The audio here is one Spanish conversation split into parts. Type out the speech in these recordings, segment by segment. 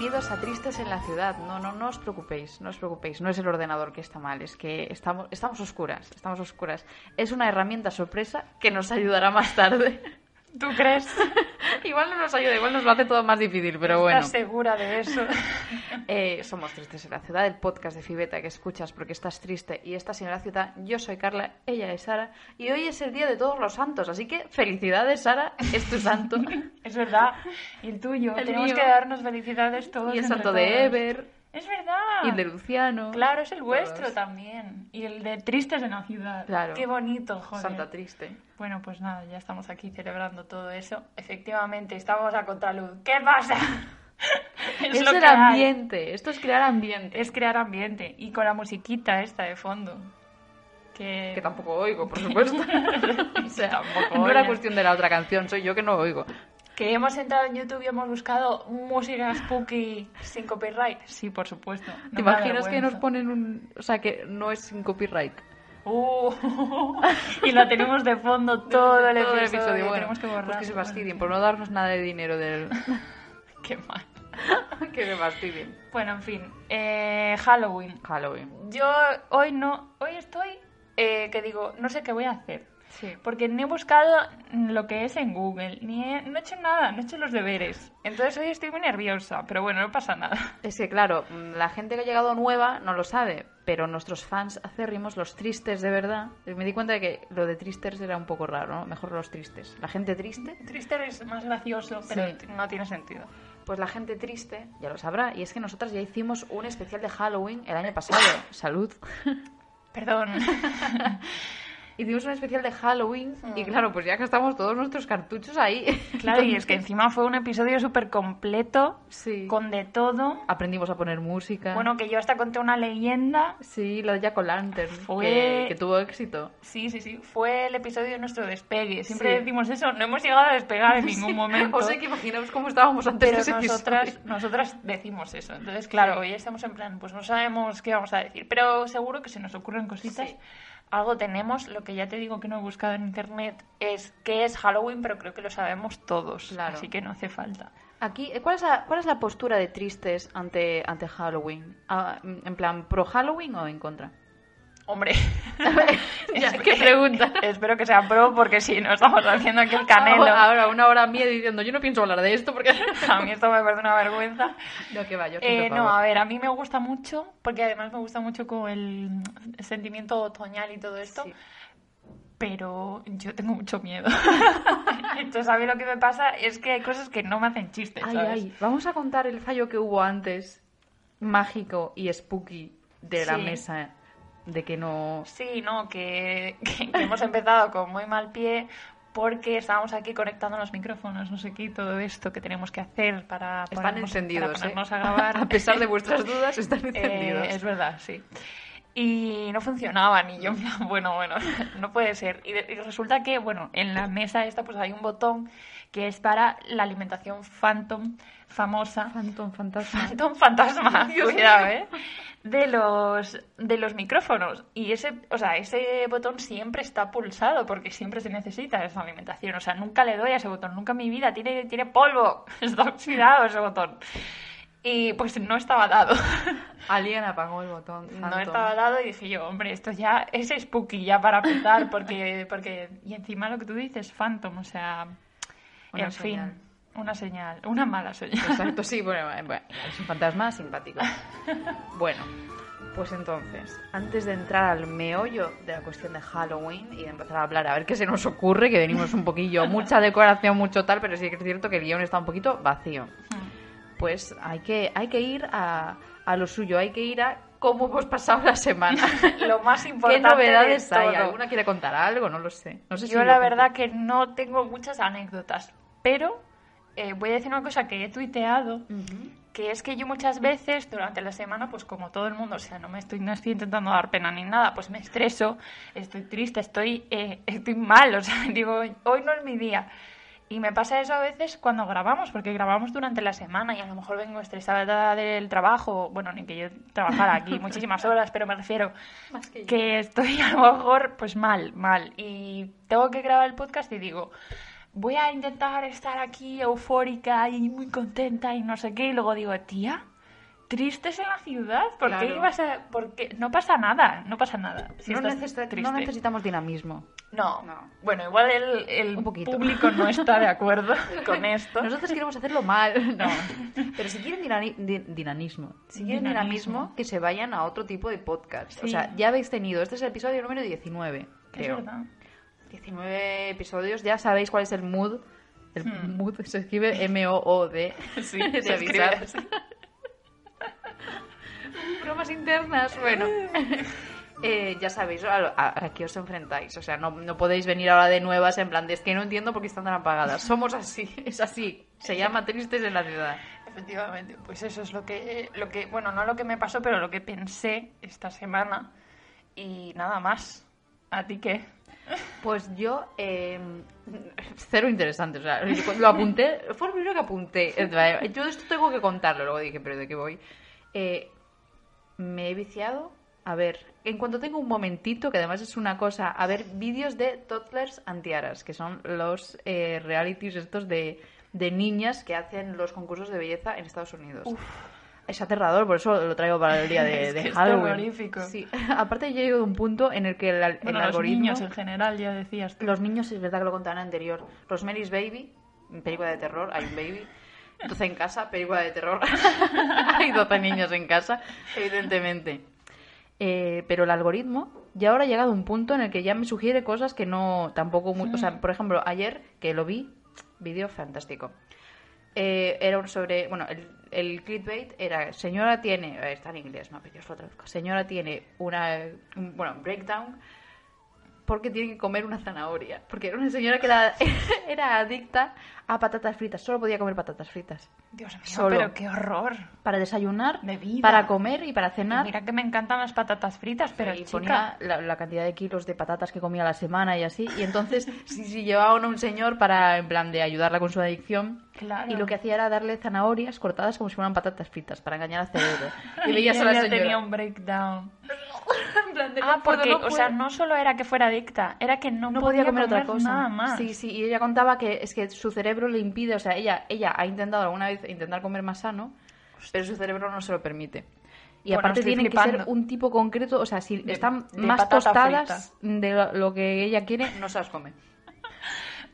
Bienvenidos a Tristes en la Ciudad. No, no, no os preocupéis, no os preocupéis. No es el ordenador que está mal, es que estamos, estamos oscuras, estamos oscuras. Es una herramienta sorpresa que nos ayudará más tarde. ¿Tú crees? igual no nos ayuda, igual nos lo hace todo más difícil, pero bueno. ¿Estás segura de eso? Eh, somos Tristes en la Ciudad, el podcast de Fibeta que escuchas porque estás triste y estás en la ciudad. Yo soy Carla, ella es Sara y hoy es el día de todos los santos, así que felicidades Sara, es tu santo. es verdad. Y el tuyo. El Tenemos mío. que darnos felicidades todos. y el santo de. Ever Es verdad. y el de Luciano. Claro, es el vuestro Todos. también. Y el de Tristes en la Ciudad. Claro. Qué bonito, joder. Santa triste. Bueno, pues nada, ya estamos aquí celebrando todo eso. Efectivamente, estamos a contraluz. ¿Qué pasa? Es, lo el que hay. ambiente, esto es crear ambiente. Es crear ambiente. Y con la musiquita esta de fondo. Que, Que tampoco oigo, por supuesto. o sea, Tampoco no era cuestión de la otra canción, soy yo que no oigo. Que hemos entrado en YouTube y hemos buscado música spooky sin copyright. Sí, por supuesto. No ¿Te imaginas que nos ponen un... O sea, que no es sin copyright? Uh, y la tenemos de fondo todo el Todo episodio. bueno, tenemos que borrar. Pues que se fastidien por no darnos nada de dinero del... Qué mal. que se fastidien. Bueno, en fin. eh, Halloween. Halloween. Yo hoy no. Hoy estoy. eh, que digo, no sé qué voy a hacer. Sí. Porque ni he buscado lo que es en Google, ni he, no he hecho nada, no he hecho los deberes. Entonces hoy estoy muy nerviosa, pero bueno, no pasa nada. Es que, claro, la gente que ha llegado nueva no lo sabe, pero nuestros fans acérrimos, los tristes de verdad, me di cuenta de que lo de tristes era un poco raro, ¿no? Mejor los tristes. La gente triste, Triste es más gracioso, pero Sí. no tiene sentido. pues la gente triste ya lo sabrá. Y es que nosotras ya hicimos un especial de Halloween el año pasado. Salud. Perdón. Hicimos un especial de Halloween y claro, pues ya gastamos todos nuestros cartuchos ahí. Claro, y es que encima fue un episodio súper completo, Sí. con de todo. Aprendimos a poner música. Bueno, que yo hasta conté una leyenda. Sí, lo de Jack O'Lantern, Fue- que, que tuvo éxito. Sí, sí, sí. Fue el episodio de nuestro despegue. Siempre Sí. decimos eso. No hemos llegado a despegar en ningún momento. O sea que imaginaos cómo estábamos antes pero de ese nosotras, episodio. nosotras decimos eso. Entonces, claro, hoy estamos en plan, pues no sabemos qué vamos a decir. Pero seguro que se nos ocurren cositas. Algo tenemos. Lo que ya te digo que no he buscado en internet es qué es Halloween, pero creo que lo sabemos todos. Claro. Así que no hace falta. Aquí, eh, ¿cuál es, la, ¿cuál es la postura de tristes ante, ante Halloween? Ah, ¿En plan, pro Halloween o en contra? Hombre, Ya, ¿qué pregunta? Espero que sea pro, porque si no estamos haciendo aquí el canelo. Ahora, una hora mía diciendo, yo no pienso hablar de esto porque... A mí esto me parece una vergüenza. No, que va, yo Eh, no, a ver, a mí me gusta mucho, porque además me gusta mucho con el sentimiento otoñal y todo esto, Sí. pero yo tengo mucho miedo. Entonces, a mí lo que me pasa es que hay cosas que no me hacen chistes, Ay, ¿sabes? ay, vamos a contar el fallo que hubo antes, mágico y spooky, de la Sí. mesa, de que no... Sí, no, que, que- que hemos empezado con muy mal pie porque estábamos aquí conectando los micrófonos, no sé qué, todo esto que tenemos que hacer para Están ponernos, encendidos, para ponernos ¿eh? a grabar. A pesar de vuestras dudas, están Eh, encendidos. es verdad, sí. Y no funcionaban y yo, bueno, bueno, no puede ser. Y, y resulta que, bueno, en la mesa esta pues hay un botón que es para la alimentación Phantom famosa. Phantom, fantasma. Phantom fantasma, cuidado. ¿eh? De los, de los micrófonos. Y ese, o sea, ese botón siempre está pulsado porque siempre se necesita esa alimentación. O sea, nunca le doy a ese botón, nunca en mi vida. Tiene, tiene polvo, está oxidado ese botón. Y pues no estaba dado. Alguien apagó el botón. No estaba dado y dije yo, hombre, esto ya es spooky ya para empezar, porque, porque y encima lo que tú dices, Phantom, o sea, Una en señal. fin, una señal, una mala señal. Exacto, sí, bueno, eh, bueno, es un fantasma simpático. Bueno, Pues entonces, antes de entrar al meollo de la cuestión de Halloween y de empezar a hablar a ver qué se nos ocurre, que venimos un poquillo, mucha decoración, mucho tal, pero sí que es cierto que el guion está un poquito vacío. Pues hay que, hay que ir a, a lo suyo, hay que ir a cómo hemos pasado la semana. Lo más ¿Qué importante novedades de hay? ¿Alguna quiere contar algo? No lo sé. No sé si Yo la verdad que no tengo muchas anécdotas, pero eh, voy a decir una cosa que he tuiteado, que es que yo muchas veces durante la semana, pues como todo el mundo, o sea, no me estoy, no estoy intentando dar pena ni nada, pues me estreso, estoy triste, estoy, eh, estoy mal, o sea, digo, hoy no es mi día. Y me pasa eso a veces cuando grabamos, porque grabamos durante la semana y a lo mejor vengo estresada del trabajo, bueno, ni que yo trabajara aquí muchísimas horas, pero me refiero Más que que estoy a lo mejor pues mal, mal. Y tengo que grabar el podcast y digo, voy a intentar estar aquí eufórica y muy contenta y no sé qué. Y luego digo, tía, tristes en la ciudad, ¿por qué Claro. ibas a...? Porque no pasa nada, no pasa nada. Si no, necesita- no necesitamos dinamismo. No. No. Bueno, igual el, público no está de acuerdo con esto. Nosotros queremos hacerlo mal. No. Pero si quieren dinani- di- dinamismo, si quieren Dinamismo. dinamismo, que se vayan a otro tipo de podcast. O sea, ya habéis tenido, este es el episodio número 19, Es creo. verdad. 19 episodios, ya sabéis cuál es el mood. El Hmm. mood se escribe M-O-O-D. Sí, de se avisar. Bromas internas, bueno. Eh, ya sabéis a, a- a qué os enfrentáis. O sea, no, no podéis venir ahora de nuevas en plan de es que no entiendo por qué están tan apagadas. Somos así, es así. Se llama Tristes en la ciudad. Efectivamente, pues eso es lo que, lo que, bueno, no lo que me pasó, pero lo que pensé esta semana y nada más. ¿A ti qué? Pues yo, eh, cero interesante. O sea, lo apunté, fue lo primero que apunté. Yo esto tengo que contarlo. Luego dije, ¿pero de qué voy? Eh, me he viciado. A ver, en cuanto tengo un momentito, que además es una cosa, a ver vídeos de toddlers antiaras, que son los eh, realities estos de, de niñas que hacen los concursos de belleza en Estados Unidos. Es aterrador, por eso lo traigo para el día de, Es de que es Halloween. terrorífico. Sí. Aparte, yo he llegado a un punto en el que el, el Bueno, los algoritmo. niños en general, ya decías tú. Los niños, es verdad que lo contaban anterior. Rosemary's Baby, película de terror, hay un baby. 12 en casa, película de terror. hay 12 niños en casa, evidentemente. Eh, pero el algoritmo ya ahora ha llegado a un punto en el que ya me sugiere cosas que no tampoco... Muy, O sea, por ejemplo, ayer que lo vi, vídeo fantástico. Eh, era sobre... Bueno, el, el clickbait era... Señora tiene... Está en inglés, no, pero yo os lo traduzco. Señora tiene una... un- bueno, breakdown porque tiene que comer una zanahoria. Porque era una señora que era, era adicta a patatas fritas. Solo podía comer patatas fritas. Dios mío, Solo. pero qué horror. Para desayunar, De vida. para comer y para Y cenar. mira que me encantan las patatas fritas, pero y chica, ponía la, la cantidad de kilos de patatas que comía a la semana y así. Y entonces, sí, sí, llevaban a un señor para, en plan, de ayudarla con su adicción. Claro. Y lo que hacía era darle zanahorias cortadas como si fueran patatas fritas para engañar al cerebro. Y Y veías a la señora. tenía un breakdown. en plan de, Ah, "No puedo, porque, no o sea, puedo". no solo era que fuera adicta, era que no, no podía comer, otra cosa. nada más. Sí, sí, y ella contaba que es que su cerebro le impide, o sea, ella, ella ha intentado alguna vez intentar comer más sano, pero su cerebro no se lo permite. Y Bueno, aparte estoy tienen que flipando. ser un tipo concreto, o sea, si De- están de más tostadas de lo, lo que ella quiere, no se las come.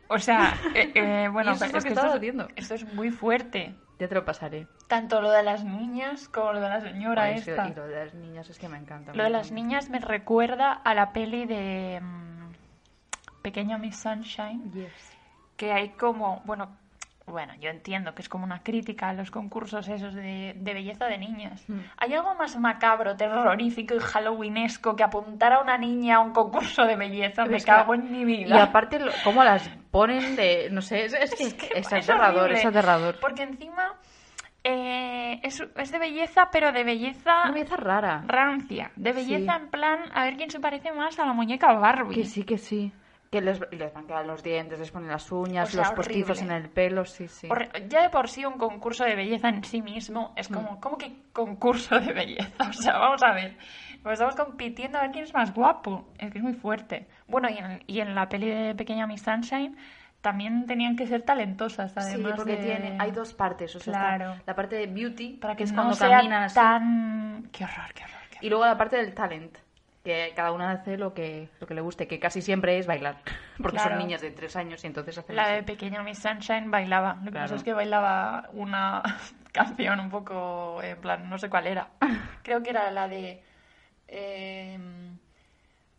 O sea, eh, eh, bueno, es es que esto, es, esto es muy fuerte. Ya te lo pasaré. Tanto lo de las niñas como lo de la señora Ay, esta. y lo de las niñas es que me encanta. Lo de las niñas me recuerda a la peli de mm, Pequeña Miss Sunshine, Yes. Que hay como, bueno, bueno, yo entiendo que es como una crítica a los concursos esos de, de belleza de niñas. Mm. ¿Hay algo más macabro, terrorífico y halloweenesco que apuntar a una niña a un concurso de belleza? Pero Me que- cago en mi Y vida. aparte, lo- cómo las ponen de. No sé, es, es que es, Es aterrador, horrible, es aterrador. Porque encima eh, es, es de belleza, pero de belleza Una belleza rara. rancia. De belleza Sí. en plan, a ver quién se parece más a la muñeca Barbie. Que sí, que sí. Que les, les blanquean los dientes, les ponen las uñas, O sea, los postizos en horrible. el pelo, sí, sí. Ya de por sí un concurso de belleza en sí mismo es como, ¿cómo que concurso de belleza? O sea, vamos a ver. Pues estamos compitiendo a ver quién es más guapo. Es que es muy fuerte. Bueno, y en, y en la peli de Pequeña Miss Sunshine también tenían que ser talentosas, Sí, además porque de- tiene, hay dos partes. O sea, está la parte de beauty, Para que es no cuando sea caminan así. Qué horror, qué horror, qué horror. Y luego la parte del talent, que cada una hace lo que, lo que le guste, que casi siempre es bailar. Porque Claro. son niñas de tres años y entonces hacen La así. de Pequeña Miss Sunshine bailaba. Lo que Claro. pasa es que bailaba una canción un poco, en plan, no sé cuál era. Creo que era la de Eh,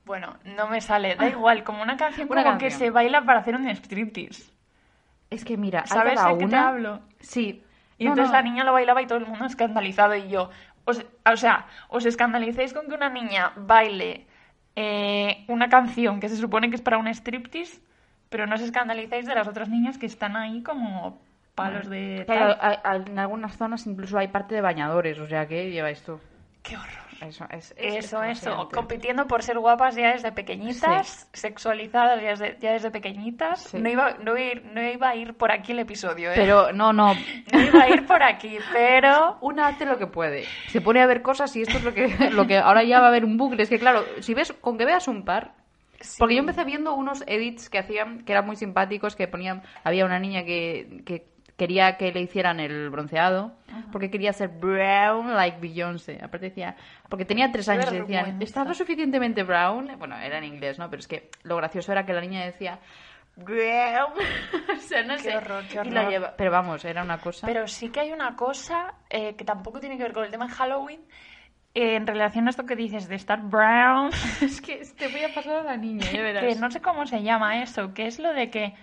bueno, no me sale, da igual, como una canción Una como que se baila para hacer un striptease. Es que mira, ¿Sabes de qué te hablo? Sí. Y No, entonces no. la niña lo bailaba y todo el mundo escandalizado y yo, os- o sea, os escandalicéis con que una niña baile eh, una canción que se supone que es para un striptease, pero no os escandalizáis de las otras niñas que están ahí como palos de... Claro, en algunas zonas incluso hay parte de bañadores, o sea que lleváis tú. ¡Qué horror! Eso, es, es- Eso, es eso, compitiendo por ser guapas ya desde pequeñitas, sexualizadas ya desde, ya desde pequeñitas. Sí. No, iba, no, iba, a ir- no iba a ir por aquí el episodio, ¿eh? Pero no, no. No iba a ir por aquí, pero... Una hace lo que puede. Se pone a ver cosas y esto es lo que, lo que ahora ya va a haber un bucle. Es que claro, si ves, con que veas un par. Porque yo empecé viendo unos edits que hacían, que eran muy simpáticos, que ponían, había una niña que, que quería que le hicieran el bronceado, porque quería ser brown like Beyoncé. Aparte decía, porque tenía tres años y decían, vergüenza. ¿estás lo suficientemente brown? Bueno, era en inglés, ¿no? Pero es que lo gracioso era que la niña decía, brown. o sea, no Qué sé. horror, qué Y la horror. lleva- Pero vamos, era una cosa. Pero sí que hay una cosa eh, que tampoco tiene que ver con el tema de Halloween. eh, en relación a esto que dices de estar brown, Es que te voy a pasar a la niña, ya verás. que no sé cómo se llama eso, que es lo de que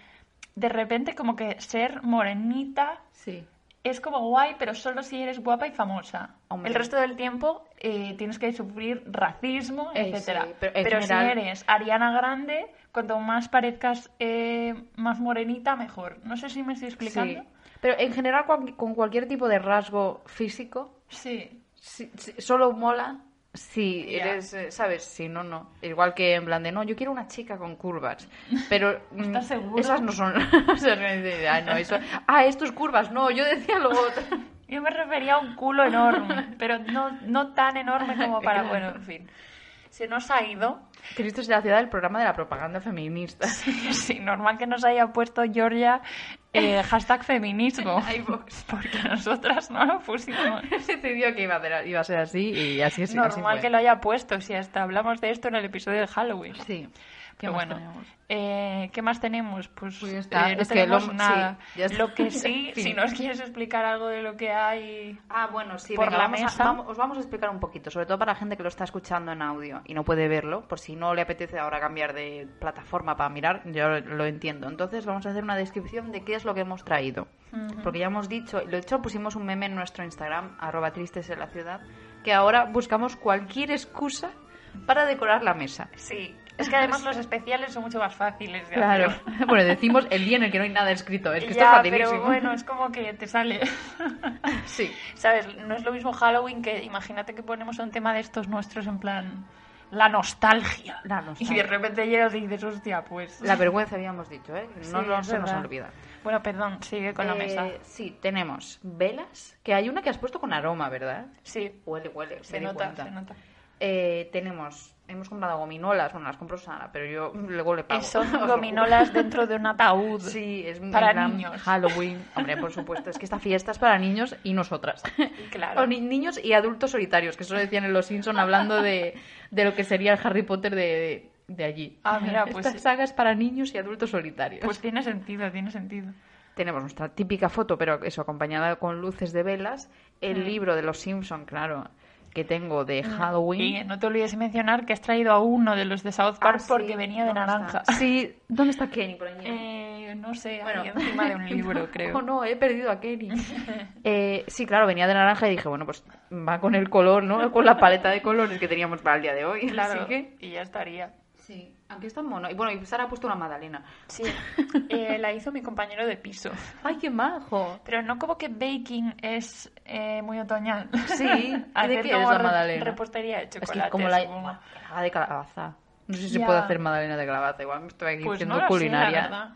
de repente como que ser morenita Sí. es como guay, pero solo si eres guapa y famosa. Hombre. El resto del tiempo eh, tienes que sufrir racismo, Eh, etcétera. sí, pero en pero general- si eres Ariana Grande, cuanto más parezcas eh, más morenita, mejor. No sé si me estoy explicando. Sí. Pero en general, con cualquier tipo de rasgo físico, Sí. solo mola si Ya. eres, eh, ¿sabes? Si no, no. Igual que en plan de, no, yo quiero una chica con curvas. Pero mm, ¿Estás seguro? esas no son... o sea, que dice, "Ay, no, eso... Ah, esto es curvas. No, yo decía lo otro. Yo me refería a un culo enorme, pero no, no tan enorme como para... Bueno, en fin. Se nos ha ido. Cristo es la ciudad del programa de la propaganda feminista. Sí, normal que nos haya puesto Georgia eh, hashtag feminismo. Porque nosotras no lo pusimos. Se decidió que iba a, ser, iba a ser así y así es. así Normal fue. que lo haya puesto, si hasta hablamos de esto en el episodio de Halloween. Sí. ¿Qué más bueno, tenemos? eh, ¿qué más tenemos? Pues, Pues ya está. eh, no Es que tenemos lo- nada. sí, ya está. Lo que sí, si nos quieres explicar algo de lo que hay... Ah, bueno, sí, por venga, la vamos a- mesa. vamos- os vamos a explicar un poquito, sobre todo para la gente que lo está escuchando en audio y no puede verlo, por si no le apetece ahora cambiar de plataforma para mirar, yo lo, lo entiendo. Entonces vamos a hacer una descripción de qué es lo que hemos traído. Porque ya hemos dicho, lo hecho pusimos un meme en nuestro Instagram, arroba tristes en la ciudad, que ahora buscamos cualquier excusa para decorar la mesa. Sí, es que además los especiales son mucho más fáciles de Claro. hacer. Bueno, decimos el día en el que no hay nada escrito, es que esto Ya, es facilísimo. pero bueno, es como que te sale. Sí. ¿Sabes? No es lo mismo Halloween que imagínate que ponemos un tema de estos nuestros en plan la nostalgia. La Y nostalgia. de repente llegas y dices, hostia, pues. La vergüenza habíamos dicho, ¿eh? No, Sí, no es se nos olvida. Bueno, perdón, sigue con la Eh, mesa. Sí, tenemos velas, que hay una que has puesto con aroma, ¿verdad? Sí, Huele, huele, se nota, cuenta. se nota. Eh, tenemos, hemos comprado gominolas, bueno, las compró Sara, pero yo luego le pago. Son gominolas dentro de un ataúd. Sí, es Para plan niños. Halloween. Hombre, por supuesto, es que esta fiesta es para niños y nosotras. Claro. O ni- niños y adultos solitarios, que eso lo decían en Los Simpson hablando de, de lo que sería el Harry Potter de, de allí. Ah, mira, pues- Esta saga es para niños y adultos solitarios. Pues tiene sentido, tiene sentido. tenemos nuestra típica foto, pero eso, acompañada con luces de velas, el Mm. libro de los Simpson, claro, que tengo de Halloween. Y no te olvides de mencionar que has traído a uno de los de South Park Ah, sí. porque venía de ¿Dónde naranja. está? Sí, ¿dónde está Kenny por allí? Eh, no sé, Bueno. ahí encima de un libro, creo. Oh, no, he perdido a Kenny. Eh, sí, claro, venía de naranja y dije, bueno, pues va con el color, ¿no? Con la paleta de colores que teníamos para el día de hoy. Claro, Así que... y ya estaría. Sí, aunque está mono. Y bueno, y Sara ha puesto una magdalena. Sí, eh, la hizo mi compañero de piso. ¡Ay, qué majo! Pero no como que baking es eh, muy otoñal. Sí, ¿de qué es la magdalena? Repostería de Es chocolate. que como la... haga de calabaza. No sé si se puede hacer magdalena de calabaza. Igual me estoy aquí Pues no lo culinaria. sé, la verdad.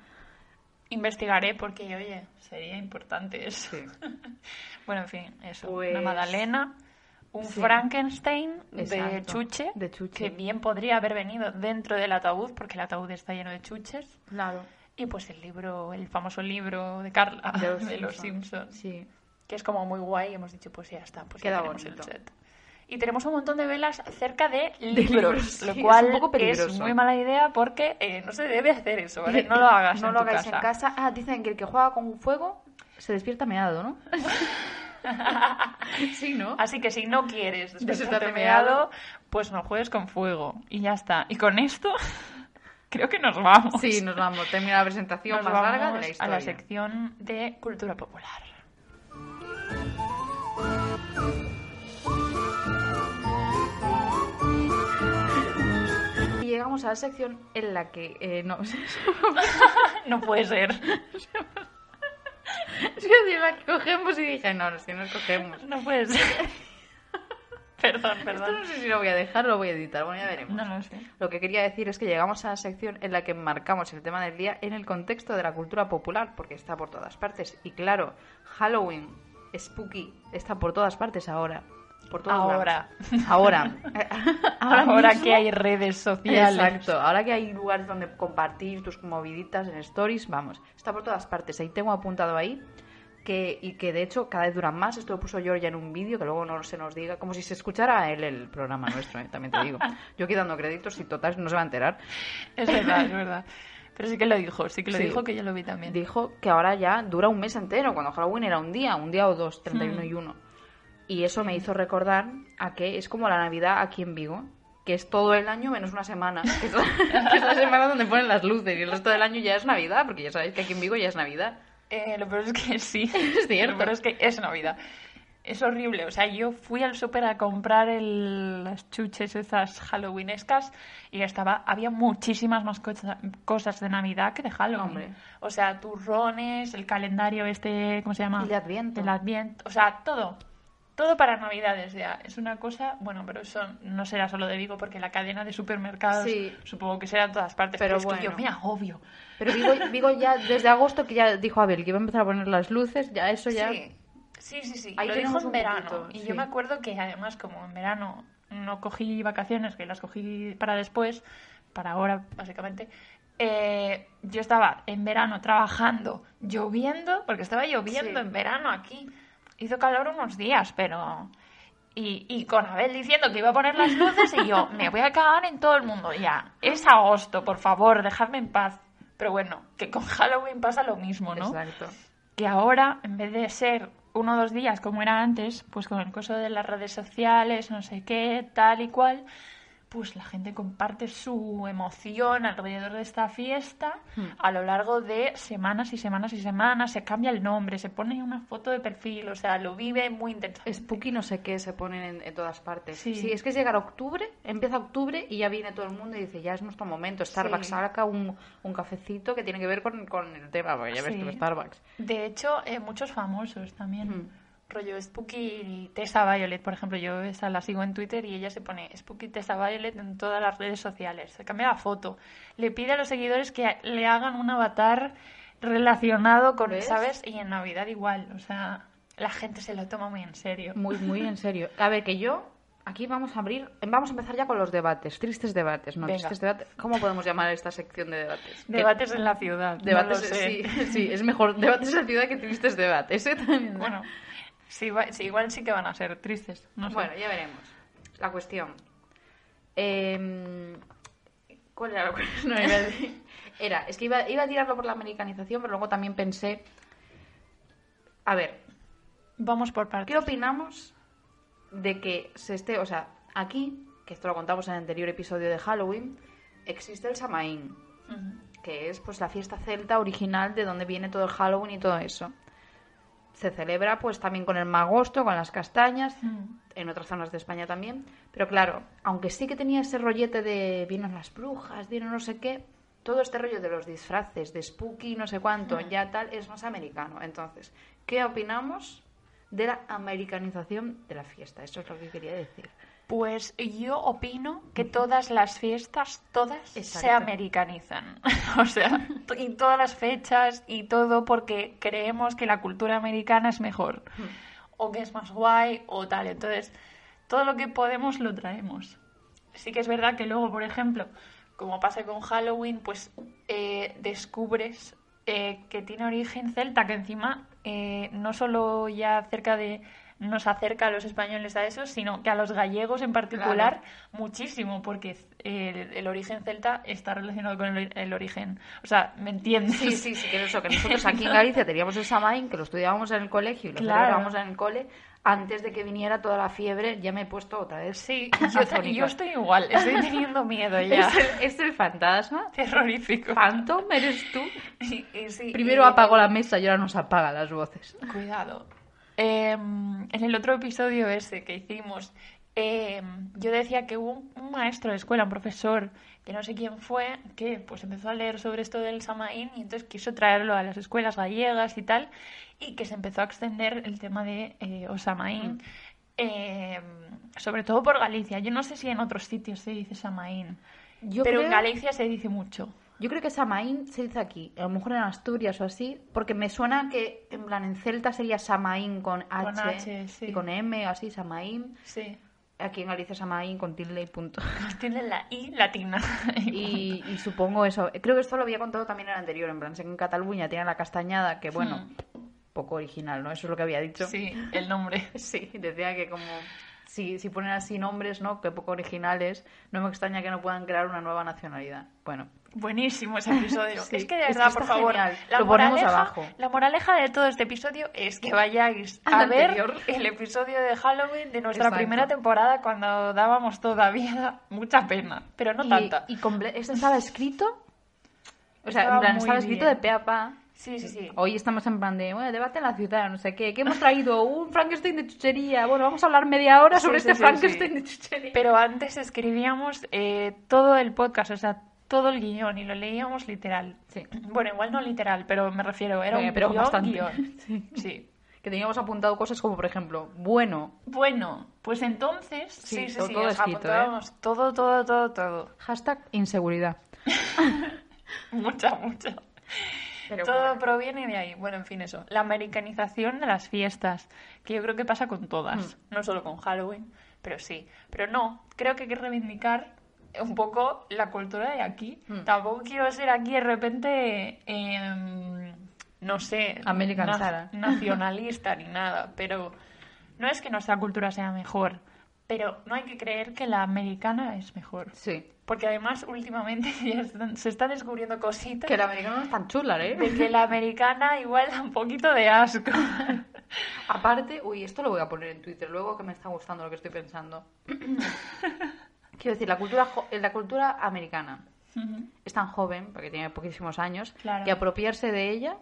Investigaré porque, oye, sería importante eso. Sí. bueno, en fin, eso. Pues- Una magdalena, un Sí. Frankenstein de chuche, de chuche. que bien podría haber venido dentro del ataúd, porque el ataúd está lleno de chuches. Claro. Y pues el libro, el famoso libro de Carla, De los, de los Simpsons. Simpsons. Sí. que es como muy guay y hemos dicho pues ya está, pues Queda ya bonito. el set. Y tenemos un montón de velas cerca de libros, libros, lo es cual un poco es muy mala idea porque eh, no se debe hacer eso, ¿vale? No lo hagas No en lo tu hagáis casa. en casa. Ah, dicen que el que juega con fuego se despierta meado, ¿no? sí, ¿no? Así que si no quieres despertarte meado, pues no juegues con fuego. Y ya está. Y con esto, creo que nos vamos. Sí, nos vamos. Termina la presentación Nos más vamos larga de la a historia. la sección de cultura popular. Y llegamos a la sección en la que... eh, no, No puede ser. Que en la cogemos y dije, no, es que no cogemos. No puede ser. Perdón, Esto perdón. no sé si lo voy a dejar o lo voy a editar. Bueno, ya veremos. No lo sé. Lo que quería decir es que llegamos a la sección en la que marcamos el tema del día en el contexto de la cultura popular, porque está por todas partes. Y claro, Halloween, Spooky, está por todas partes ahora. Por todos Ahora. lados. Ahora. Ahora, Ahora mismo- que hay redes sociales. Exacto. Ahora que hay lugares donde compartir tus moviditas en stories, vamos. Está por todas partes. Ahí tengo apuntado ahí que y que de hecho cada vez duran más. Esto lo puso Georgia en un vídeo que luego no se nos diga, como si se escuchara él el programa nuestro, ¿eh? también te digo. Yo aquí dando créditos y total no se va a enterar. Es verdad, es verdad. Pero sí que lo dijo, sí que lo Sí. dijo, que yo lo vi también. Dijo que ahora ya dura un mes entero, cuando Halloween era un día, un día o dos, 31 Hmm. y 1. Y eso me hizo recordar a que es como la Navidad aquí en Vigo, que es todo el año menos una semana. Que es, la, que es la semana donde ponen las luces y el resto del año ya es Navidad, porque ya sabéis que aquí en Vigo ya es Navidad. Eh, lo peor es que sí. Es cierto. Lo peor es que es Navidad. Es horrible. O sea, yo fui al súper a comprar el- las chuches esas halloweenescas y estaba había muchísimas más cosa- cosas de Navidad que de Halloween. Hombre. O sea, turrones, el calendario este, ¿cómo se llama? El Adviento. El Adviento. O sea, todo. Todo para Navidades ya. Es una cosa, bueno, pero eso no será solo de Vigo porque la cadena de supermercados Sí. supongo que será en todas partes. Pero Pero, es que yo me agobio. Pero Vigo, Vigo ya, desde agosto que ya dijo Abel que iba a empezar a poner las luces, ya eso ya... Sí, sí, sí. sí. Ahí Lo dijo en verano. poquito, y sí. yo me acuerdo que además, como en verano no cogí vacaciones, que las cogí para después, para ahora, básicamente. eh, yo estaba en verano trabajando, lloviendo, porque estaba lloviendo Sí. en verano aquí. Hizo calor unos días, pero. Y, y con Abel diciendo que iba a poner las luces y yo, me voy a cagar en todo el mundo ya. Es agosto, por favor, dejadme en paz. Pero bueno, que con Halloween pasa lo mismo, ¿no? Exacto. que ahora, en vez de ser uno o dos días como era antes, pues con el coso de las redes sociales, no sé qué, tal y cual, pues la gente comparte su emoción alrededor de esta fiesta Hmm. a lo largo de semanas y semanas y semanas, se cambia el nombre, se pone una foto de perfil, o sea, lo vive muy intensamente. Spooky no sé qué se ponen en, en todas partes. Sí. Sí. es que es llegar a octubre, empieza octubre y ya viene todo el mundo y dice, ya es nuestro momento. Starbucks Sí. saca un, un cafecito que tiene que ver con, con el tema, porque ya ves tú, Starbucks. De hecho, eh, muchos famosos también. Mm. Rollo Spooky y Tessa Violet, por ejemplo, yo esa la sigo en Twitter y ella se pone Spooky Tessa Violet en todas las redes sociales. Se cambia la foto. Le pide a los seguidores que le hagan un avatar relacionado con, ¿Ves? ¿sabes? Y en Navidad igual. O sea, la gente se lo toma muy en serio. Muy, muy en serio. A ver, que yo, aquí vamos a abrir, vamos a empezar ya con los debates, tristes debates, ¿no? Venga. Tristes debates. ¿Cómo podemos llamar esta sección de debates? Debates en la ciudad. no Debates, lo sé. sí, sí, es mejor debates en la ciudad que tristes debates. ¿eh? También. Bueno, sí, igual sí que van a ser tristes. No sé. Bueno, ya veremos. La cuestión. Em, ¿Cuál era la cuestión? No, iba a decir- Era, es que iba, iba a tirarlo por la americanización, pero luego también pensé. A ver, Vamos por partes. ¿qué opinamos de que se esté. O sea, aquí, que esto lo contamos en el anterior episodio de Halloween, existe el Samaín, que es pues la fiesta celta original de donde viene todo el Halloween y todo eso. Se celebra pues también con el magosto, con las castañas, Mm. en otras zonas de España también. Pero claro, aunque sí que tenía ese rollete de vienen las brujas, vienen no sé qué, todo este rollo de los disfraces, de spooky, no sé cuánto, ya tal, es más americano. Entonces, ¿qué opinamos de la americanización de la fiesta? Eso es lo que quería decir. Pues yo opino que todas las fiestas, todas, se americanizan. o sea, y todas las fechas y todo porque creemos que la cultura americana es mejor. O que es más guay o tal. Entonces, todo lo que podemos lo traemos. Sí que es verdad que luego, por ejemplo, como pasa con Halloween, pues eh, descubres eh, que tiene origen celta, que encima eh, no solo ya cerca de nos acerca a los españoles a eso, sino que a los gallegos en particular muchísimo, porque el, el origen celta está relacionado con el, el origen. O sea, ¿me entiendes? Sí, sí, sí, que eso, que nosotros aquí en Galicia teníamos el Samaín, que lo estudiábamos en el colegio y lo Claro. celebrábamos en el cole, antes de que viniera toda la fiebre, ya me he puesto otra vez. Sí, yo, yo estoy igual, estoy teniendo miedo ya. Es el, es el fantasma. Terrorífico. Phantom, eres tú. Y- y sí, Primero y- apago la mesa y ahora nos apaga las voces. Cuidado. Em, en el otro episodio ese que hicimos, em, yo decía que hubo un, maestro de escuela, un profesor, que no sé quién fue, que pues empezó a leer sobre esto del Samaín y entonces quiso traerlo a las escuelas gallegas y tal, y que se empezó a extender el tema de eh, Osamaín, em, sobre todo por Galicia. Yo no sé si en otros sitios se dice Samaín, Yo pero en Galicia se dice mucho. Yo creo que Samaín se dice aquí, a lo mejor en Asturias o así, porque me suena que en plan en celta sería Samaín con H, Con H, sí. y con M o así, Samaín. Sí. Aquí en Galicia Samaín con tilde y punto. Tiene la I latina. Y, y supongo eso. Creo que esto lo había contado también en el anterior, en plan, sé que en Cataluña tiene la castañada, que bueno, poco original, ¿no? Eso es lo que había dicho. Hmm. Sí, el nombre. Sí, decía que como si, si ponen así nombres, ¿no? Que poco originales, no me extraña que no puedan crear una nueva nacionalidad. Bueno, Buenísimo ese episodio. Sí, es que de verdad, está por favor, genial. la Lo ponemos moraleja, abajo. la moraleja de todo este episodio es que vayáis Al a ver anterior. el episodio de Halloween de nuestra Exacto. primera temporada cuando dábamos todavía mucha pena, pero no y, tanta. y ¿Este estaba escrito? O sea, Estaba en plan, estaba escrito bien. de pe a pa. Sí, sí, sí. Hoy estamos en plan de, bueno, debate en la ciudad, no sé qué. ¿Qué hemos traído? Un Frankenstein de chuchería. Bueno, vamos a hablar media hora sobre sí, este sí, Frankenstein de chuchería. Pero antes escribíamos eh, todo el podcast, o sea, todo el guion y lo leíamos literal. Sí. Bueno, igual no literal, pero me refiero, era Eh, un pero guion, bastante. guion. Sí. sí. Que teníamos apuntado cosas como, por ejemplo, bueno, Bueno, pues entonces, sí, Sí, sí, todo- sí, todo escrito, ¿eh? apuntábamos todo, todo, todo, todo. hashtag inseguridad. Mucha, mucha. Pero todo bueno. proviene de ahí. Bueno, en fin, eso. La americanización de las fiestas, que yo creo que pasa con todas, Hmm. no solo con Halloween, pero sí. Pero no, creo que hay que reivindicar un poco la cultura de aquí. Hmm. Tampoco quiero ser aquí de repente, em, no sé, American Sara. nacionalista ni nada, pero no es que nuestra cultura sea mejor, pero no hay que creer que la americana es mejor. Sí. Porque además últimamente ya están- se están descubriendo cositas Que el americano no es tan chula, ¿eh? de que la americana igual da un poquito de asco. Aparte, uy, esto lo voy a poner en Twitter luego que me está gustando lo que estoy pensando. Quiero decir, la cultura, jo- la cultura americana es tan joven, porque tiene poquísimos años, Claro. que apropiarse de ella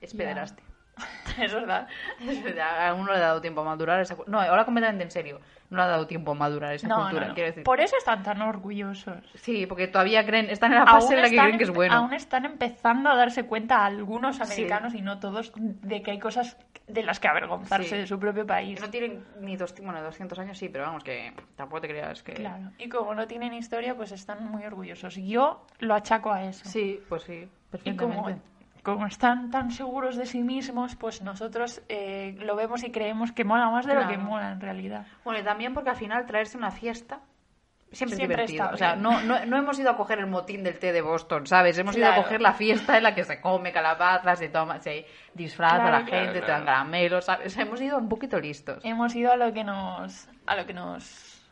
es pederastia. es verdad. Es verdad, aún no le ha dado tiempo a madurar esa No, ahora completamente en serio. No le ha dado tiempo a madurar esa No, cultura, no, no. quiero decir. Por eso están tan orgullosos. Sí, porque todavía creen, están en la fase en la que creen que es bueno. aún están empezando a darse cuenta algunos americanos y no todos de que hay cosas de las que avergonzarse Sí. de su propio país. No tienen ni dos, bueno, 200 años, sí, pero vamos, que tampoco te creas que... Claro. Y como no tienen historia, pues están muy orgullosos. Yo lo achaco a eso. Sí, pues sí, Y como, como están tan seguros de sí mismos, pues nosotros eh, lo vemos y creemos que mola más de lo que Claro. mola en realidad. Bueno, y también porque al final traerse una fiesta siempre, Siempre es divertido. está O sea, no, no, no hemos ido a coger el motín del té de Boston, ¿sabes? Hemos ido a Claro. coger la fiesta en la que se come calabazas, se toma, se disfraza Claro, la claro, gente, te claro. dan caramelos, ¿sabes? O sea, hemos ido un poquito listos. Hemos ido a lo que nos... A lo que nos...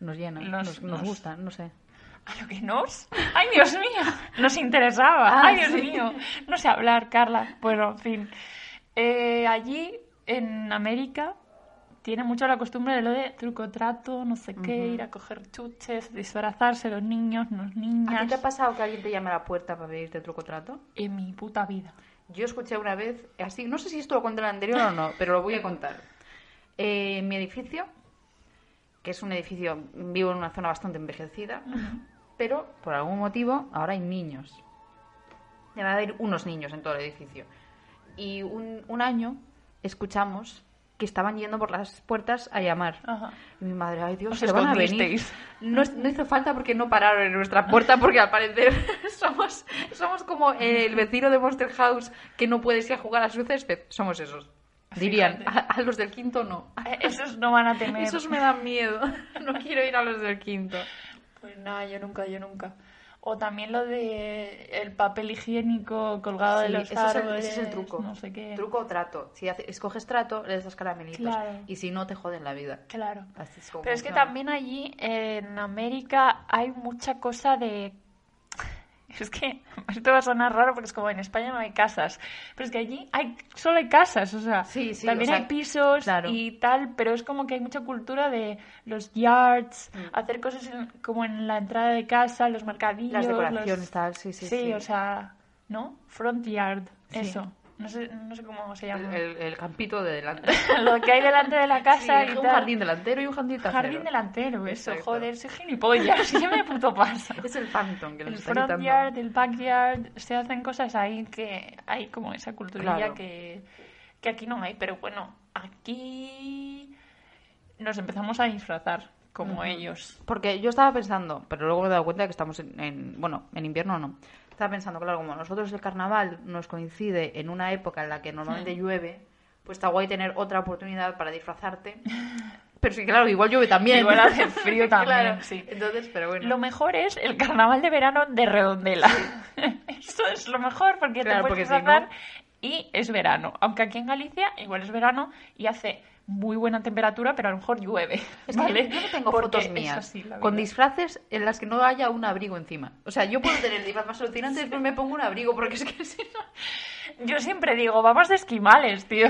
Nos llena, nos, nos nos- gusta, no sé. ¿A lo que nos? ¡Ay, Dios mío! Nos interesaba. Ah, ¡Ay, Dios sí. mío! No sé hablar, Carla. Bueno, en fin. Eh, allí, en América, tiene mucho la costumbre de lo de truco trato, no sé qué, ir a coger chuches, disfrazarse los niños, las ¿A ti niñas. te ha pasado que alguien te llame a la puerta para pedirte truco trato? En mi puta vida. Yo escuché una vez, así, no sé si esto lo conté en el anterior o no, pero lo voy a contar. Eh, en mi edificio, que es un edificio, vivo en una zona bastante envejecida, pero por algún motivo ahora hay niños. Debe haber unos niños en todo el edificio. Y un, un año escuchamos que estaban yendo por las puertas a llamar. Ajá. Y mi madre, ay Dios, Os se van a venir. No, no hizo falta porque no pararon en nuestra puerta porque al parecer somos, somos como el vecino de Monster House que no puedes ir a jugar a su césped. Somos esos. Dirían, a los del quinto no. Eh, Esos no van a tener. Esos me dan miedo. No quiero ir a los del quinto. Pues nada, yo nunca, yo nunca. O también lo de el papel higiénico colgado de Sí, los ese es el- árboles, ese es el truco. no sé qué. Truco o trato. Si hace- escoges trato, le das caramelitos. Claro. Y si no, te joden la vida. Claro. Así es como Pero es que también allí en América hay mucha cosa de Es que esto va a sonar raro porque es como en España no hay casas, pero es que allí hay solo hay casas, o sea, Sí, sí, también o sea, hay pisos claro. y tal, pero es como que hay mucha cultura de los yards, Mm. hacer cosas en- como en la entrada de casa, los mercadillos, Las los- decoraciones, tal, sí, sí, sí. o sea, ¿no? Front yard, Sí. eso. No sé, no sé cómo se llama. El, el campito de delante. Lo que hay delante de la casa Sí, y un tal. jardín delantero y un jardín trasero. Jardín delantero, eso, Exacto. joder, soy gilipollas, ¿qué me puto pasa? Es el Phantom que nos El está front quitando. yard, el backyard, se hacen cosas ahí que hay como esa culturilla Claro. que, que aquí no hay, pero bueno, aquí nos empezamos a disfrazar como ellos. Porque yo estaba pensando, pero luego me he dado cuenta de que estamos en, en- bueno, en invierno no. Estaba pensando, claro, como nosotros el carnaval nos coincide en una época en la que normalmente llueve, pues está guay tener otra oportunidad para disfrazarte. Pero sí, claro, igual llueve también. Igual hace frío también, Claro, sí. Entonces, pero bueno. Lo mejor es el carnaval de verano de Redondela. Eso es lo mejor porque Claro, te porque puedes si disfrazar no- y es verano. Aunque aquí en Galicia igual es verano y hace muy buena temperatura, pero a lo mejor llueve. Es yo no tengo Porque fotos mías con disfraces en las que no haya un abrigo encima. O sea, yo puedo tener el disfraz más alucinante y después me pongo un abrigo porque es que si no... Yo siempre digo, vamos de esquimales, tío.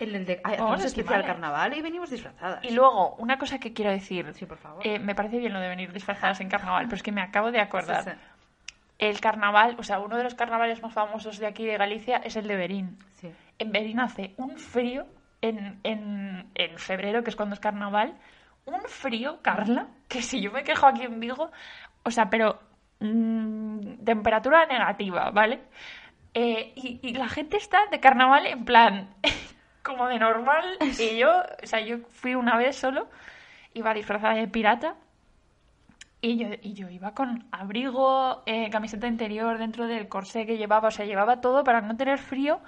El, el de... Ay, Vamos hacemos a especial esquimales. carnaval y venimos disfrazadas. Y luego, una cosa que quiero decir. Sí, por favor. Eh, me parece bien lo de venir disfrazadas en carnaval, pero es que me acabo de acordar. Sí, sí. El carnaval, o sea, uno de los carnavales más famosos de aquí de Galicia es el de Berín. Sí. En Berín hace un frío en, en, en febrero, que es cuando es carnaval. Un frío, Carla, que si yo me quejo aquí en Vigo, o sea, pero mm, temperatura negativa, ¿vale? Eh, y, y la gente está de carnaval en plan, como de normal. Y yo, o sea, yo fui una vez solo, iba disfrazada de pirata. Y yo, y yo iba con abrigo, eh, camiseta interior dentro del corsé que llevaba, o sea, llevaba todo para no tener frío.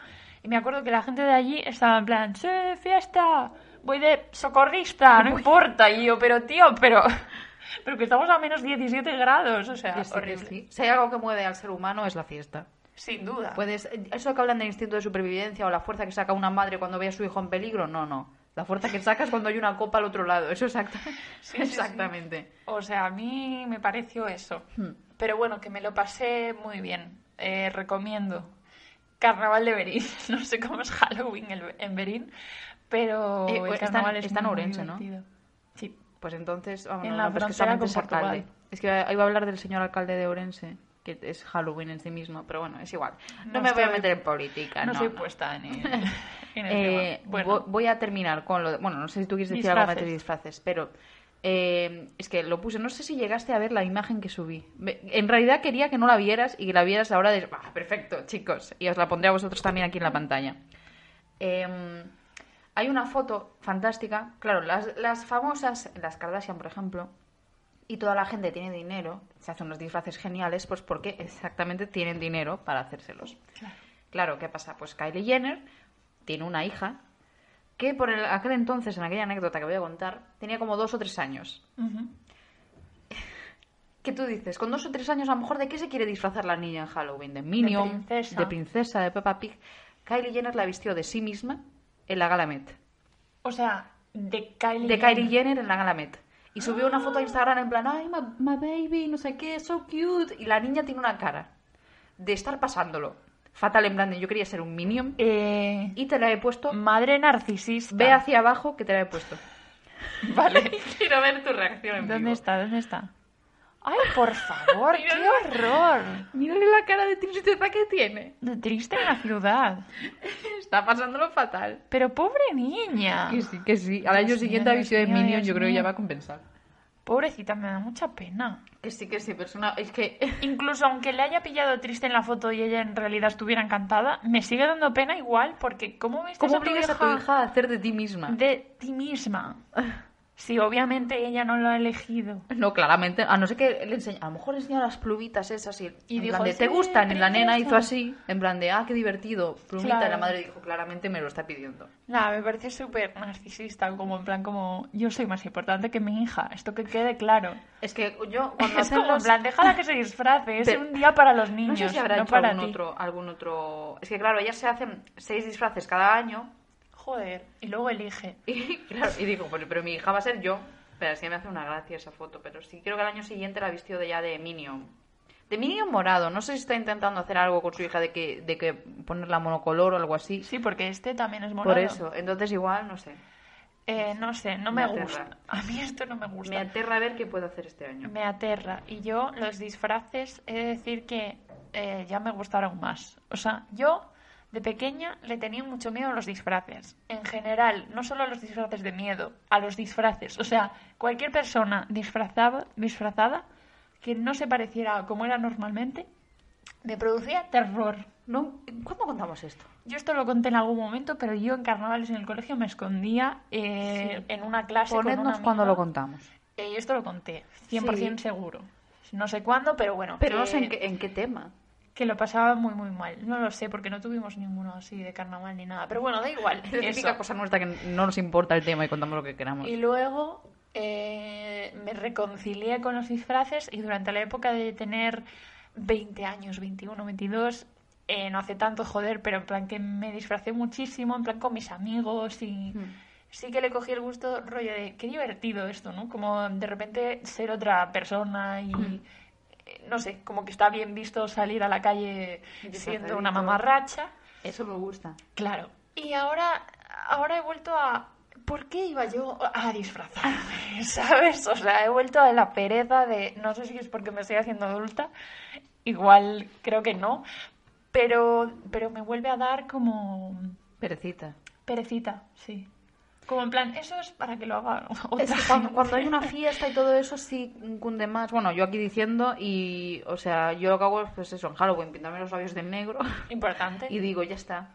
Y me acuerdo que la gente de allí estaba en plan, ¡Sí, fiesta! Voy de socorrista, no importa. Y yo, pero tío, pero, pero que estamos a menos 17 grados, o sea, sí, horrible. sí. Si hay algo que mueve al ser humano es la fiesta. Sin duda. Puedes, eso que hablan del instinto de supervivencia o la fuerza que saca una madre cuando ve a su hijo en peligro, no, no. La fuerza que sacas cuando hay una copa al otro lado, eso exacta- exactamente. O sea, a mí me pareció eso. Hmm. Pero bueno, que me lo pasé muy bien. Eh, recomiendo. Carnaval de Berín. No sé cómo es Halloween en Berín, pero Eh, el está- es está en Ourense, ¿no? Sí. Pues entonces, vamos, En no, la no, pero es que solamente es alcalde. Es que iba a hablar del señor alcalde de Orense, que es Halloween en sí mismo, pero bueno, es igual. No, No me voy a meter en política, No, no. soy puesta en el, en el Eh, tema. Bueno, vo- voy a terminar con lo de... Bueno, no sé si tú quieres decir algo Disfraces. de disfraces, pero eh, es que lo puse. No sé si llegaste a ver la imagen que subí. En realidad quería que no la vieras y que la vieras ahora de... Ah, perfecto, chicos. Y os la pondré a vosotros también aquí en la pantalla. Eh, hay una foto fantástica. Claro, las, las famosas, las Kardashian, por ejemplo, y toda la gente tiene dinero, se hace unos disfraces geniales, pues porque exactamente tienen dinero para hacérselos. Claro, ¿qué pasa? Pues Kylie Jenner tiene una hija que por el- aquel entonces, en aquella anécdota que voy a contar, tenía como dos o tres años. ujú. ¿Qué tú dices? Con dos o tres años, a lo mejor, ¿de qué se quiere disfrazar la niña en Halloween? ¿De Minion? princesa. ¿De princesa? ¿De Peppa Pig? Kylie Jenner la vistió de sí misma en la gala Met. O sea, de Kylie De Jenner. Kylie Jenner en la gala Met. Y subió una foto a Instagram en plan, ay, my, my baby, no sé qué, so cute. Y la niña tiene una cara de estar pasándolo. Fatal en plan de yo quería ser un Minion. Eh, Y te la he puesto. madre narcisista. Ve hacia abajo que te la he puesto. Vale. Quiero ver tu reacción en ¿Dónde vivo. está? ¿Dónde está? ¡Ay, por favor! ¡Qué horror! Mírale la cara de tristeza que tiene. De triste en la ciudad. Está pasándolo fatal. Pero pobre niña. Que sí, que sí. Al año siguiente visto de Dios mío, Minion, Dios yo creo que ya va a compensar. Pobrecita, me da mucha pena. Que sí, que sí, pero es que... Incluso aunque le haya pillado triste en la foto y ella en realidad estuviera encantada, me sigue dando pena igual porque ¿cómo ves ¿Cómo a tu obligas a tu hija a hacer de ti misma? de ti misma? Si obviamente ella no lo ha elegido. No, claramente, a no ser que le enseñe, a lo mejor le enseña las plumitas esas y, Y en dijo, plan de, "Sí, ¿te gustan? Y la nena princesa". hizo así, en plan de, ah, qué divertido, plumita, Claro. y la madre dijo, claramente me lo está pidiendo. Nada, me parece súper narcisista, como en plan como yo soy más importante que mi hija, esto que quede claro. Es que yo, cuando Es como en plan, déjala que se disfrace, es Pero- un día para los No niños, sé si habrá no hecho para algún ti. otro, algún otro... Es que claro, ellas se hacen seis disfraces cada año Joder, y luego elige. y, claro, y digo, pero, pero mi hija va a ser yo. Pero sí me hace una gracia esa foto, pero sí creo que el año siguiente la vistió de ya de Minion. De Minion morado. No sé si está intentando hacer algo con su hija de que, de que ponerla monocolor o algo así. Sí, porque este también es morado. Por eso. Entonces igual, no sé. Eh, no sé, no Me gusta. A mí esto no me gusta. Me aterra ver qué puedo hacer este año. Me aterra. Y yo, los disfraces, he de decir que eh, ya me gustaron más. O sea, yo de pequeña le tenía mucho miedo a los disfraces. En general, no solo a los disfraces de miedo, a los disfraces. O sea, cualquier persona disfrazada, disfrazada que no se pareciera a como era normalmente, me producía terror. No, ¿Cuándo contamos esto? Yo esto lo conté en algún momento, pero yo en carnavales en el colegio me escondía eh, Sí. en una clase con Ponednos cuando amiga. lo contamos. Eh, yo esto lo conté, 100% Sí. seguro. No sé cuándo, pero bueno. Pero no sé en qué, en qué tema. Que lo pasaba muy, muy mal. No lo sé, porque no tuvimos ninguno así de carnaval ni nada. Pero bueno, da igual. Es la cosa nuestra que no nos importa el tema y contamos lo que queramos. Y luego eh, me reconcilié con los disfraces y durante la época de tener 20 años, 21, 22, eh, no hace tanto joder, pero en plan que me disfracé muchísimo, en plan con mis amigos y Mm. sí que le cogí el gusto, rollo de qué divertido esto, ¿no? Como de repente ser otra persona y... Mm. No sé, como que está bien visto salir a la calle siendo una mamarracha. Eso me gusta. Claro. Y ahora, ahora he vuelto a... ¿Por qué iba yo a disfrazarme? ¿Sabes? O sea, he vuelto a la pereza de... No sé si es porque me estoy haciendo adulta. Igual creo que no. Pero, pero me vuelve a dar como... Perecita. Perecita, sí. Como en plan, eso es para que lo haga otra Es que cuando, hay una fiesta y todo eso sí cunde más. Bueno, yo aquí diciendo y, o sea, yo lo que hago es pues eso, en Halloween, pintarme los labios de negro Importante. y digo, ya está.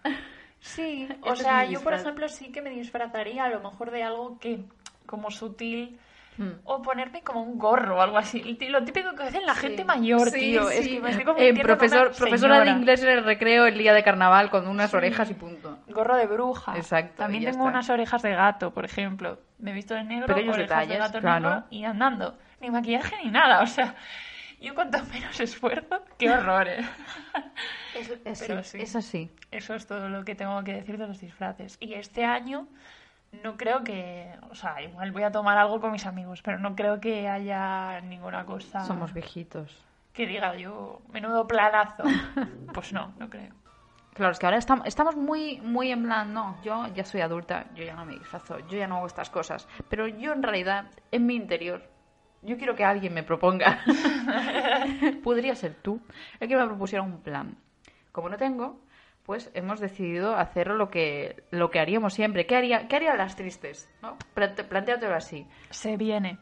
Sí, o sea, yo por ejemplo sí que me disfrazaría a lo mejor de algo que como sutil Mm. o ponerme como un gorro o algo así. Lo típico que hacen la Sí. gente mayor, Sí, tío. Es sí. que me estoy Eh, convirtiendo en profesor, una profesora de inglés en el recreo el día de carnaval con unas orejas y punto. Gorro de bruja. Exacto, También tengo está. unas orejas de gato, por ejemplo. Me he visto de negro, Pequeños orejas de detalles, gato claro. negro y andando. Ni maquillaje ni nada, o sea... Yo cuanto menos esfuerzo, qué horror, ¿eh? Es, es- Pero sí, sí. es así. Eso es todo lo que tengo que decir de los disfraces. Y este año no creo que, o sea, igual voy a tomar algo con mis amigos, pero no creo que haya ninguna cosa Somos viejitos. que diga yo, menudo planazo. Pues no, no creo. Claro, es que ahora estamos, estamos muy, muy en plan, no, yo ya soy adulta, yo ya no me disfrazo, yo ya no hago estas cosas. Pero yo en realidad, en mi interior, yo quiero que alguien me proponga. Podría ser tú, el que me propusiera un plan. Como no tengo, pues hemos decidido hacer lo que, lo que haríamos siempre. ¿Qué, haría, qué harían las tristes? ¿no? Plantéatelo así. Se viene.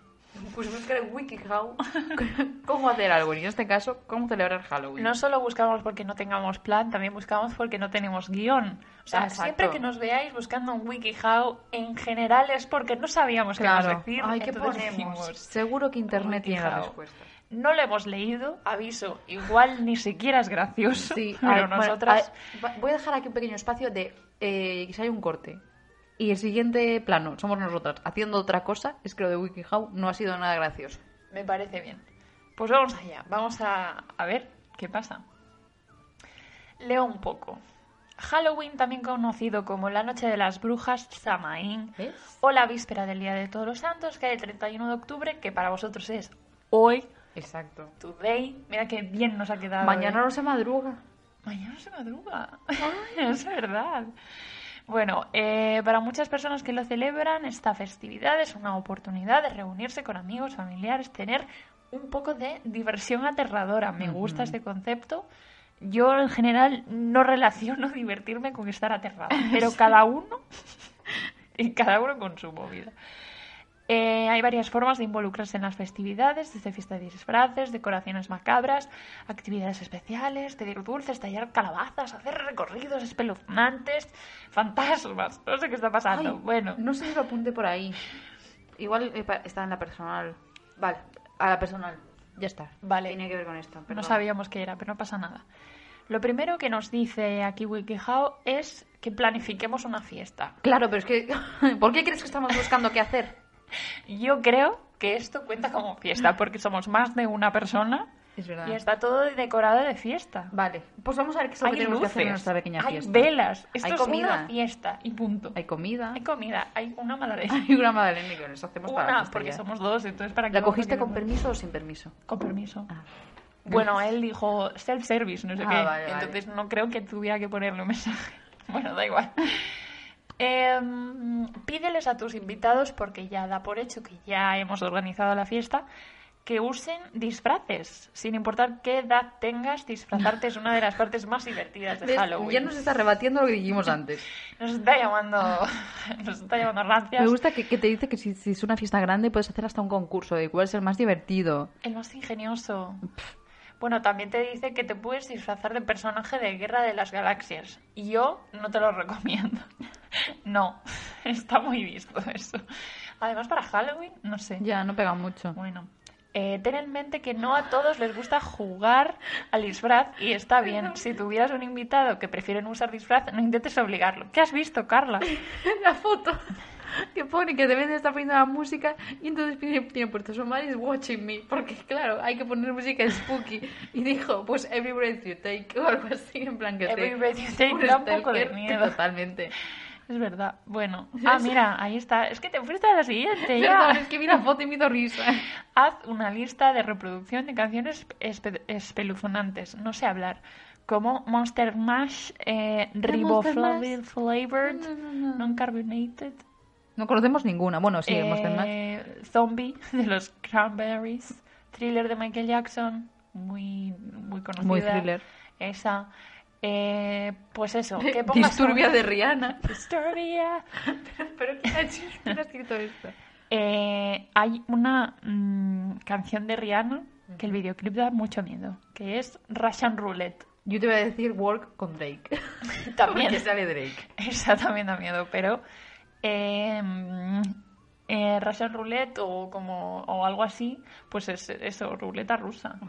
Pues buscar en WikiHow cómo hacer algo. Y en este caso, cómo celebrar Halloween. No solo buscamos porque no tengamos plan, también buscamos porque no tenemos guion. O sea, Exacto. siempre que nos veáis buscando un WikiHow, en general es porque no sabíamos qué Claro. nos decir. Ay, ¿qué ponemos? Seguro que Internet tiene la respuesta. No lo hemos leído, aviso, igual ni siquiera es gracioso, Sí, pero nosotras... voy a dejar aquí un pequeño espacio de eh, si hay un corte. Y el siguiente plano somos nosotras haciendo otra cosa. Es que lo de WikiHow no ha sido nada gracioso. Me parece bien. Pues vamos allá, vamos a, a ver qué pasa. Leo un poco. Halloween, también conocido como la Noche de las Brujas, Samaín, o la víspera del Día de Todos los Santos, que es el 31 de octubre, que para vosotros es hoy, Exacto. today. Mira qué bien nos ha quedado. Mañana ¿eh? no se madruga. Mañana se madruga. es verdad. Bueno, eh, para muchas personas que lo celebran, esta festividad es una oportunidad de reunirse con amigos, familiares, tener un poco de diversión aterradora. Me gusta este concepto. Yo, en general, no relaciono divertirme con estar aterrada, pero cada uno, y cada uno con su movida. Eh, hay varias formas de involucrarse en las festividades, desde fiesta de disfraces, decoraciones macabras, actividades especiales, pedir dulces, tallar calabazas, hacer recorridos espeluznantes, fantasmas. No sé qué está pasando. Ay, bueno, No sé si lo apunte por ahí. Igual eh, está en la personal. Vale, a la personal. Ya está. Vale. Tiene que ver con esto. no perdón. sabíamos qué era, pero no pasa nada. Lo primero que nos dice aquí WikiHow es que planifiquemos una fiesta. Claro, pero es que. ¿Por qué crees que estamos buscando qué hacer? Yo creo que esto cuenta como fiesta porque somos más de una persona Es verdad. y está todo decorado de fiesta. Vale, pues vamos a ver qué es lo que Hay tenemos que hacer en luces, nuestra pequeña hay fiesta. velas, esto Hay es comida. una fiesta y punto. Hay comida. Hay comida, hay una magdalena. Hay una magdalena que nos hacemos para la Una, porque somos dos, entonces para ¿La cogiste con permiso o sin permiso? Con permiso. Ah. Bueno, él dijo self-service, no sé Ah, qué. vale, vale. Entonces no creo que tuviera que ponerle un mensaje. Bueno, da igual. Em, pídeles a tus invitados, porque ya da por hecho que ya hemos organizado la fiesta, que usen disfraces. Sin importar qué edad tengas, disfrazarte es una de las partes más divertidas de. Halloween. Ya nos está rebatiendo lo que dijimos antes. Nos está llamando, nos está llamando rancias. Me gusta que, que te dice que si, si es una fiesta grande puedes hacer hasta un concurso de cuál es el más divertido. El más ingenioso. Bueno, también te dice que te puedes disfrazar de personaje de Guerra de las Galaxias. Y yo no te lo recomiendo. No, está muy visto eso. Además, para Halloween, no sé. Ya, no pega mucho. Bueno, eh, ten en mente que no a todos les gusta jugar al disfraz y está bien. Si tuvieras un invitado que prefieren usar disfraz, no intentes obligarlo. ¿Qué has visto, Carla? la foto que pone que deben de estar poniendo la música y entonces tiene, tiene puesto Somebody's watching me porque claro hay que poner música spooky y dijo pues every breath you take o algo así en plan que Every te- breath you take da un poco de miedo. totalmente Es verdad. Bueno. Ah, mira, ahí está. Es que te fuiste a la siguiente ya. Perdón, es que vi la foto y me hizo risa Haz una lista de reproducción de canciones espe- espeluznantes. No sé hablar. Como Monster Mash, eh, Riboflavin Flavored, No, no, no. Non-Carbonated, no conocemos ninguna bueno sí eh, Monster Mash Zombie de los Cranberries, Thriller de Michael Jackson, muy, muy conocida. Muy thriller. Esa. Eh, pues eso, que pongas Disturbia de Rihanna Disturbia. pero ¿quién ha, hecho- quién ha escrito esto? Eh, hay una mm, canción de Rihanna que el videoclip da mucho miedo, que es Russian Roulette. yo te voy a decir Work con Drake También. porque sale Drake Esa también da miedo, pero eh, eh, Russian Roulette o como o algo así, pues es eso, ruleta rusa.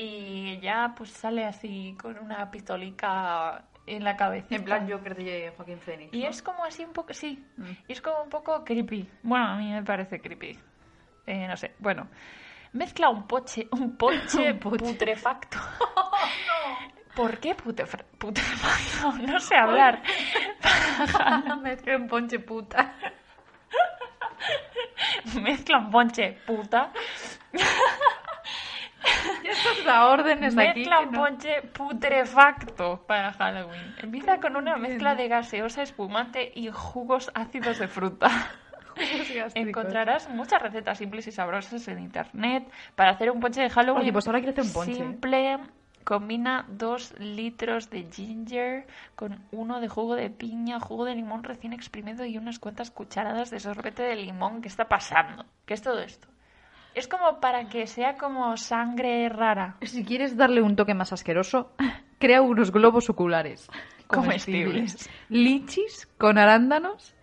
Y ya pues sale así con una pistolica en la cabeza. en plan Joker de Joaquín Phoenix Y ¿no? es como así un poco, sí, Mm. y es como un poco creepy. Bueno, a mí me parece creepy. Eh, no sé, bueno. Mezcla un poche, un poche. putrefacto. ¿Por qué putref- putrefacto? No sé hablar. Mezcla un ponche puta Mezcla un ponche puta. Da órdenes aquí. Mezcla que un no- ponche putrefacto para Halloween. Empieza con una mezcla de gaseosa espumante y jugos ácidos de fruta. Encontrarás muchas recetas simples y sabrosas en internet para hacer un ponche de Halloween. Oye, pues ahora quiero hacer un ponche. Simple. Combina dos litros de ginger con uno de jugo de piña, jugo de limón recién exprimido y unas cuantas cucharadas de sorbete de limón. ¿Qué está pasando? ¿Qué es todo esto? Es como para que sea como sangre rara. Si quieres darle un toque más asqueroso, crea unos globos oculares Comestibles. Lichis con arándanos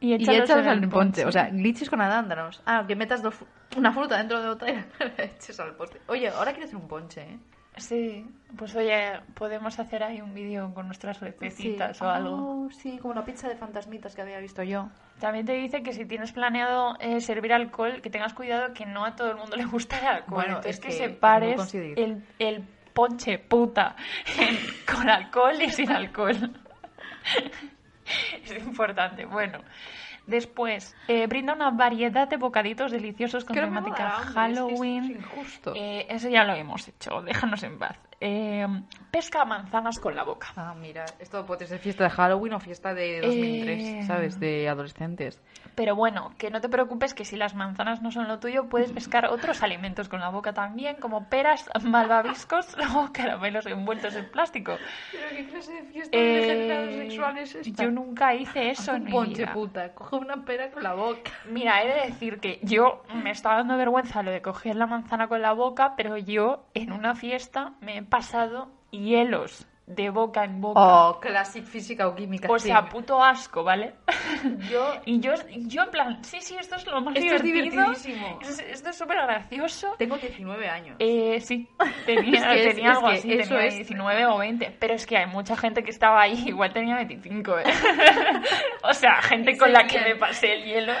Y y échalos, al ponche. O sea, lichis con arándanos. Ah, que metas dos, una fruta dentro de otra y la eches al ponche. Oye, ahora quiero hacer un ponche, ¿eh? Sí, pues oye, podemos hacer ahí un vídeo con nuestras recetitas o algo. Oh, sí, como la pizza de fantasmitas que había visto yo. También te dice que si tienes planeado eh, servir alcohol, que tengas cuidado que no a todo el mundo le gusta el alcohol. Bueno, Entonces es que, que separes el, el ponche puta con alcohol y sin alcohol. es importante. Bueno, después eh, brinda una variedad de bocaditos deliciosos con temática Halloween. es. Eh, eso ya lo hemos hecho, déjanos en paz. Eh, pesca manzanas con la boca. Ah, mira, esto puede ser fiesta de Halloween o fiesta de 2003, Eh, ¿sabes? De adolescentes. Pero bueno, que no te preocupes que si las manzanas no son lo tuyo, puedes pescar otros alimentos con la boca también, como peras, malvaviscos o caramelos envueltos en plástico. ¿Pero qué clase de fiesta Eh, yo nunca hice eso en un mi ponche vida. puta, coge una pera con la boca. Mira, he de decir que yo me estaba dando vergüenza lo de coger la manzana con la boca, pero yo en una fiesta me he pasado hielos de boca en boca. Oh, classic física o química. o sea, sí. puto asco, ¿vale? yo Y yo, yo en plan, sí, sí, esto es lo más Esto es divertido. divertidísimo. Esto es súper gracioso. tengo 19 años. Eh, sí, tenía, Es que es- tenía es algo que así, tenía es- 19 o 20. Pero es que hay mucha gente que estaba ahí, igual tenía 25, ¿eh? o sea, gente con la que me pasé el hielo,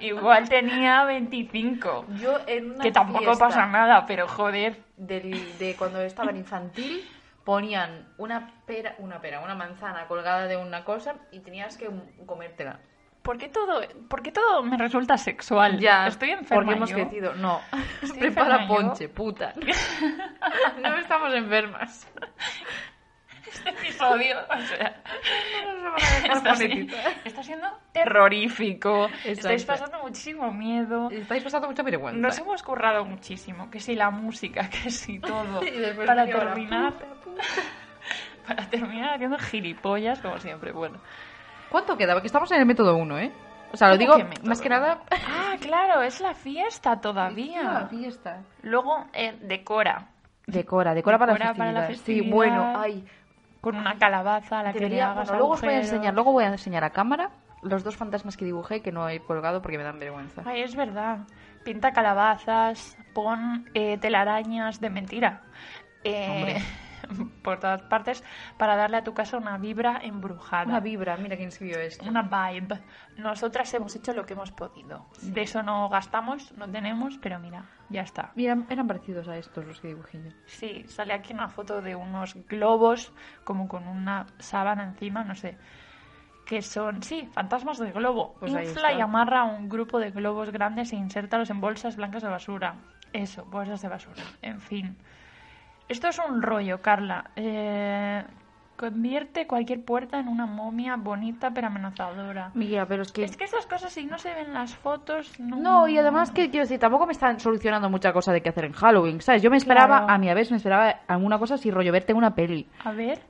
igual tenía 25. Yo en una Que tampoco pasa nada, pero joder. del- de cuando estaba en infantil ponían una pera, una pera, una manzana colgada de una cosa y tenías que comértela. ¿Por qué todo, por qué todo me resulta sexual? Estoy enferma Porque hemos yo? crecido. No. Estoy Prepara yo. ponche, puta. no estamos enfermas. Este episodio, o sea, No nos van a dejar está, si- monetizar. está siendo terrorífico. Estáis pasando muchísimo miedo. Estáis pasando mucha vergüenza. Nos hemos currado muchísimo, que si la música, que si todo, Y para terminar, puta, puta. para terminar haciendo gilipollas como siempre. Bueno, ¿Cuánto queda? Porque estamos en el método 1, ¿eh? O sea, lo ¿Cómo digo que más que nada. ah, claro, es la fiesta todavía. fiesta. Luego eh, decora Decora, decora para, la para la festividad. Sí, bueno, ay. Con una calabaza a la que le Debería, hagas bueno, luego os voy a enseñar, luego voy a enseñar a cámara los dos fantasmas que dibujé que no he colgado porque me dan vergüenza. Ay, es verdad. Pinta calabazas, pon eh, telarañas de mentira. Eh, por todas partes para darle a tu casa una vibra embrujada. Una vibra, mira quién escribió esto. Una vibe. Nosotras hemos hecho lo que hemos podido. De eso no gastamos, no tenemos, pero mira, ya está. Mira, eran parecidos a estos los que dibujé yo. Sí, sale aquí una foto de unos globos, como con una sábana encima, no sé. Que son, sí, fantasmas de globo. Pues Infla y amarra un grupo de globos grandes e insértalos en bolsas blancas de basura. Eso, bolsas de basura. En fin. Esto es un rollo, Carla. Eh, convierte cualquier puerta en una momia bonita pero amenazadora. Mira, pero es que... Es que esas cosas, si no se ven las fotos, no. No, y además que quiero decir, tampoco me están solucionando mucha cosa de qué hacer en Halloween, ¿sabes? Yo me esperaba, Claro. a mi vez me esperaba alguna cosa así rollo verte una peli. A ver,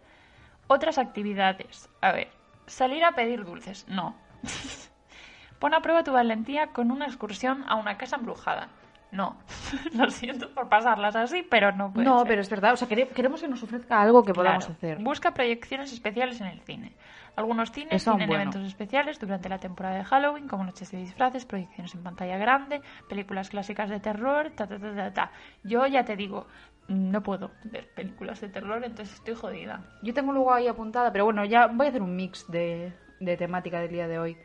otras actividades. A ver, salir a pedir dulces. No. Pon a prueba tu valentía con una excursión a una casa embrujada. No. Lo siento por pasarlas así, pero no puede no, ser. pero es verdad, o sea, quere- queremos que nos ofrezca algo que podamos Claro. hacer. Busca proyecciones especiales en el cine. Algunos cines Eso, tienen bueno. eventos especiales durante la temporada de Halloween, como noches de disfraces, proyecciones en pantalla grande, películas clásicas de terror, ta ta ta ta ta. Yo ya te digo, no puedo ver películas de terror, entonces estoy jodida. Yo tengo luego ahí apuntada, pero bueno, ya voy a hacer un mix de, de temática del día de hoy.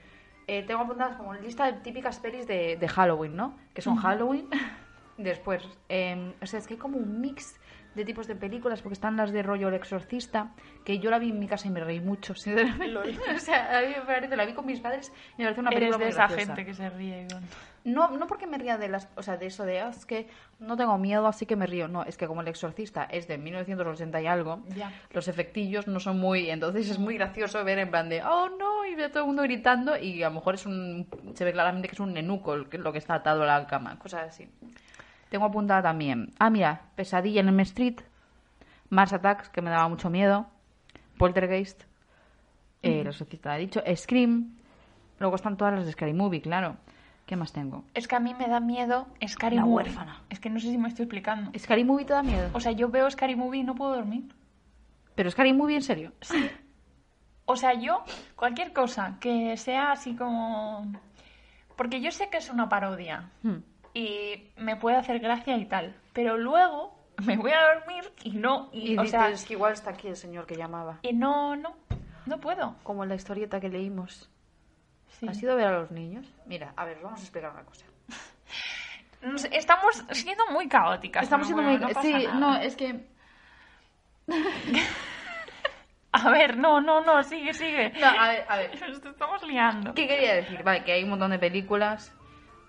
Eh, tengo apuntadas como lista de típicas pelis de, de Halloween, ¿no? Que son Halloween. Después, eh, o sea, es que hay como un mix de tipos de películas, porque están las de rollo El Exorcista, que yo la vi en mi casa y me reí mucho, sinceramente. o sea, a mí me parece, la vi con mis padres y me parece una Eres película de muy esa gente que se ríe. No, no porque me ría de las, o sea, de eso de, "Ah, es que no tengo miedo, así que me río. No, es que como El Exorcista es de 1980 y algo, Ya. los efectillos no son muy, entonces es muy gracioso ver en plan de, oh no, y ve todo el mundo gritando y a lo mejor es un, se ve claramente que es un nenuco lo que está atado a la cama, cosas así. Tengo apuntada también, ah mira, Pesadilla en M Street, Mars Attacks, que me daba mucho miedo, Poltergeist, eh, El Exorcista ha dicho, Scream, luego están todas las de Scary Movie, claro. ¿Qué más tengo? Es que a mí me da miedo Scary La Movie. huérfana. Es que no sé si me estoy explicando. ¿Scary Movie te da miedo? O sea, yo veo Scary Movie y no puedo dormir. ¿Pero Scary Movie en serio? O sea, yo, cualquier cosa que sea así como... Porque yo sé que es una parodia Hmm. Y me puede hacer gracia y tal, pero luego me voy a dormir y no, y, Y o sea, que igual está aquí el señor que llamaba. y no, no, no puedo. Como en la historieta que leímos. Sí. ¿Has ido a ver a los niños? Mira, a ver, vamos a explicar una cosa. Estamos siendo muy caóticas. Estamos siendo muy... no sí, nada. no, es que... A ver, no, no, no, sigue, sigue. No, a ver, a ver. Nos estamos liando. ¿Qué quería decir? Vale, que hay un montón de películas.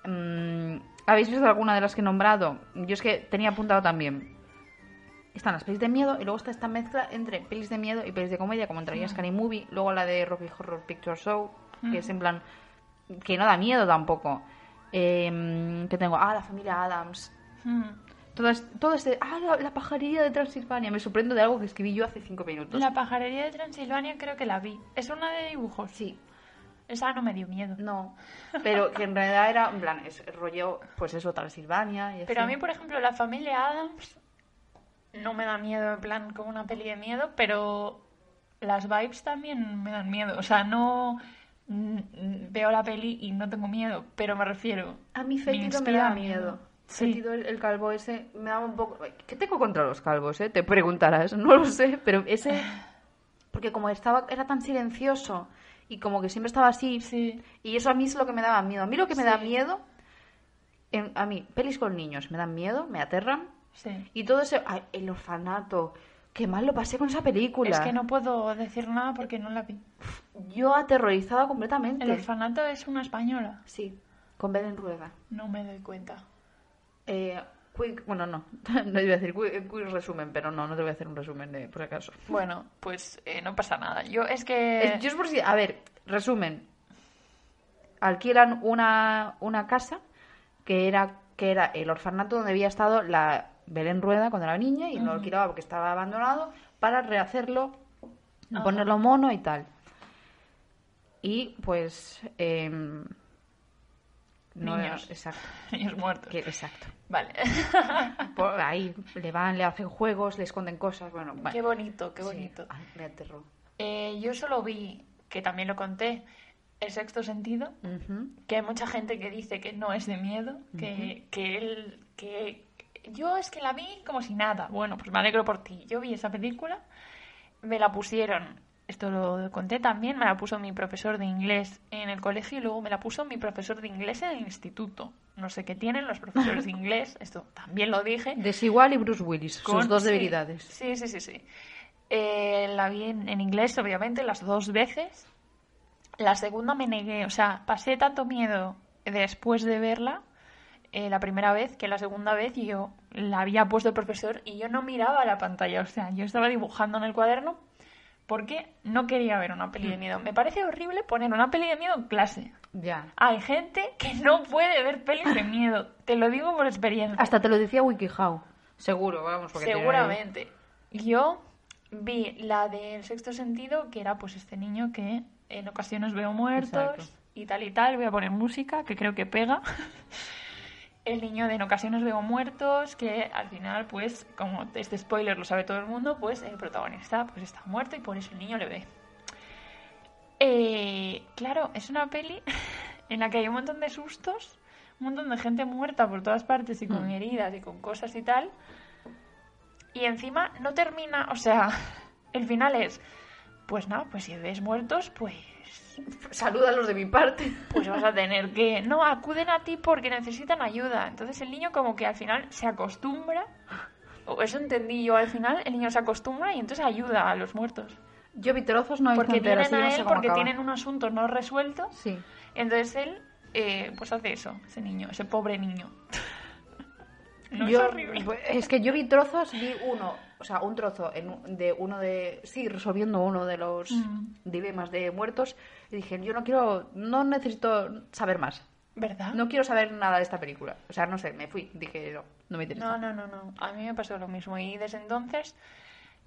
Mm, ¿Habéis visto alguna de las que he nombrado? Yo es que tenía apuntado también. Están las pelis de miedo y luego está esta mezcla entre pelis de miedo y pelis de comedia, como entraría Scary Movie. Luego la de Rocky Horror Picture Show, que es en plan. que no da miedo tampoco. Eh, que tengo. Ah, la familia Adams. Mm. Todo este. Ah, la, la pajarería de Transilvania. Me sorprendo de algo que escribí yo hace cinco minutos. La pajarería de Transilvania creo que la vi. Es una de dibujos. Sí, Esa no me dio miedo. no. Pero que en realidad era, en plan, es rollo, pues eso, Transilvania. Y Pero a mí, por ejemplo, la familia Adams no me da miedo en plan como una peli de miedo, pero las vibes también me dan miedo. O sea, no mm, veo la peli y no tengo miedo, pero me refiero. A mí me Fétido me, inspira da miedo. miedo. Sí. El, el calvo ese, me daba un poco... ¿Qué tengo contra los calvos, eh? Te preguntarás, no lo sé, pero ese... Porque como estaba, era tan silencioso y como que siempre estaba así, Sí. y eso a mí es lo que me daba miedo. A mí lo que me da miedo... en- a mí, pelis con niños me dan miedo, me aterran. Sí. Y todo ese... ay, el orfanato, Qué mal lo pasé con esa película. Es que no puedo decir nada porque no la vi. Yo aterrorizada completamente. El orfanato es una española. Sí, con Belén Rueda. No me doy cuenta. Eh, quick, bueno, no, no iba a decir quick, quick resumen, pero no, no te voy a hacer un resumen de, por acaso. Bueno, pues eh, no pasa nada. Yo es que... Yo es por si, a ver, resumen. Alquilan una, una casa que era, que era el orfanato donde había estado la Belén Rueda cuando era niña y lo alquilaba porque estaba abandonado para rehacerlo, ponerlo mono y tal. Y pues... em, no, Niños. exacto. Niños muertos. que- exacto. Vale. Por ahí le van, le hacen juegos, le esconden cosas. Bueno, qué bonito, qué Sí, bonito. ay, me aterró. Eh, yo solo vi, que también lo conté, El sexto sentido, que hay mucha gente que dice que no es de miedo, que, que él... Que... Yo es que la vi como si nada. Bueno, pues me alegro por ti. Yo vi esa película, me la pusieron, esto lo conté también, me la puso mi profesor de inglés en el colegio y luego me la puso mi profesor de inglés en el instituto. No sé qué tienen los profesores de inglés, esto también lo dije. Desigual y Bruce Willis, sus Con- dos sí, debilidades. Sí, sí, sí, sí. Eh, la vi en, en inglés, obviamente, las dos veces. La segunda me negué, o sea, pasé tanto miedo después de verla, eh, la primera vez, que la segunda vez yo la había puesto el profesor y yo no miraba la pantalla, o sea, yo estaba dibujando en el cuaderno porque no quería ver una peli de miedo. Me parece horrible poner una peli de miedo en clase. Ya. Hay gente que no puede ver pelis de miedo, te lo digo por experiencia. Hasta te lo decía WikiHow. Seguro, vamos. Porque te- Seguramente. Yo vi la del sexto sentido, que era pues este niño que en ocasiones veo muertos Exacto. y tal y tal. Voy a poner música, que creo que pega. El niño de en ocasiones veo muertos, que al final, pues, como este spoiler lo sabe todo el mundo, pues el protagonista pues está muerto y por eso el niño le ve. Eh, claro, es una peli en la que hay un montón de sustos, un montón de gente muerta por todas partes y con heridas y con cosas y tal. Y encima no termina, o sea, el final es, pues nada, pues si ves muertos, pues Salúdalos de mi parte. pues vas a tener que no acuden a ti porque necesitan ayuda. Entonces el niño como que al final se acostumbra, o eso entendí yo al final, el niño se acostumbra y entonces ayuda a los muertos. Yo vi trozos, no he Porque no a sé él porque acaba. tienen un asunto no resuelto. Sí. Entonces él eh, pues hace eso, ese niño, ese pobre niño. No yo, es horrible. es que yo vi trozos, vi uno, o sea, un trozo en de uno de. Sí, resolviendo uno de los Mm. dilemas de muertos. Y dije, yo no quiero. No necesito saber más. ¿Verdad? No quiero saber nada de esta película. O sea, no sé, me fui. Dije, no, no me interesa. No, no, no, no. A mí me pasó lo mismo. Y desde entonces,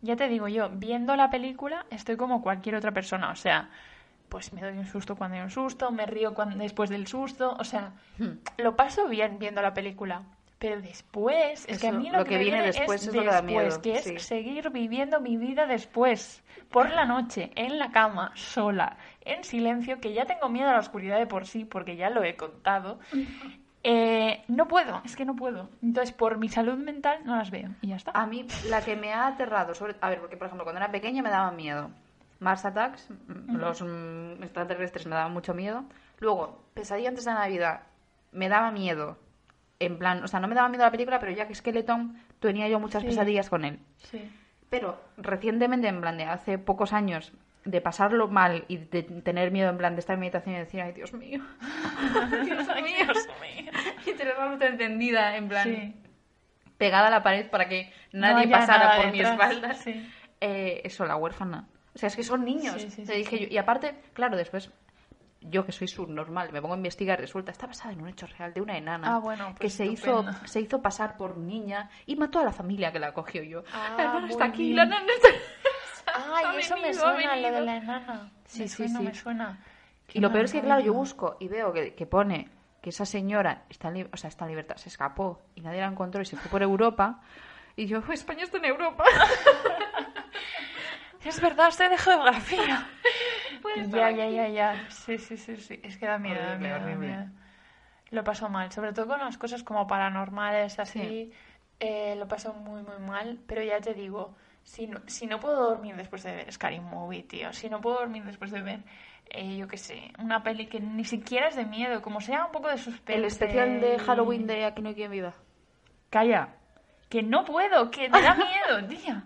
ya te digo yo, viendo la película, estoy como cualquier otra persona. O sea, pues me doy un susto cuando hay un susto, me río cuando, después del susto. O sea, Hmm. lo paso bien viendo la película. Pero después, es que a mí lo, lo que, viene viene después es es lo que da después, miedo, que es sí. seguir viviendo mi vida después, por la noche, en la cama, sola, en silencio, que ya tengo miedo a la oscuridad de por sí, porque ya lo he contado. Eh, no puedo, es que no puedo. Entonces, por mi salud mental, no las veo. Y ya está. A mí, la que me ha aterrado, sobre... a ver, porque por ejemplo, cuando era pequeña me daba miedo. Mars Attacks, mm, los mm, extraterrestres me daban mucho miedo. Luego, Pesadilla antes de Navidad, me daba miedo. En plan, o sea, no me daba miedo la película, pero Jack Skeleton tenía yo muchas Sí. pesadillas con él. Sí. Pero recientemente, en plan de hace pocos años, de pasarlo mal y de tener miedo, en plan de estar en meditación y decir, ay, Dios mío, Dios mío, y tener la luz encendida, en plan, Sí. pegada a la pared para que nadie pasara por mi espalda. Sí. Eh, eso, la huérfana. O sea, es que son niños. Te dije yo. Y aparte, claro, después, yo que soy subnormal, me pongo a investigar, resulta, está basada en un hecho real de una enana Ah, bueno, pues que se hizo, se hizo pasar por niña y mató a la familia que la cogió yo. Ah, la enana está aquí, bien. la enana está... Ay, Ha eso me venido, suena, lo de la enana. Sí, me sí, suena, sí. me suena. Y lo peor es que, claro, yo busco y veo que, que pone que esa señora está en, o sea, está en libertad, se escapó y nadie la encontró y se fue por Europa. Y yo, España está en Europa. Es verdad, estoy de geografía. Puede estar ya, aquí. ya, ya, ya. Sí, sí, sí, sí. Es que da miedo, da Horrible, miedo, da miedo. Lo paso mal, sobre todo con las cosas como paranormales, así. Sí. eh, lo paso muy, muy mal. Pero ya te digo, si no, si no puedo dormir después de ver Scary Movie, tío, si no puedo dormir después de ver, eh, yo qué sé, una peli que ni siquiera es de miedo, como sea un poco de suspense. El especial de Halloween de Aquí no hay quien viva. Calla. Que no puedo, que me da miedo, tía.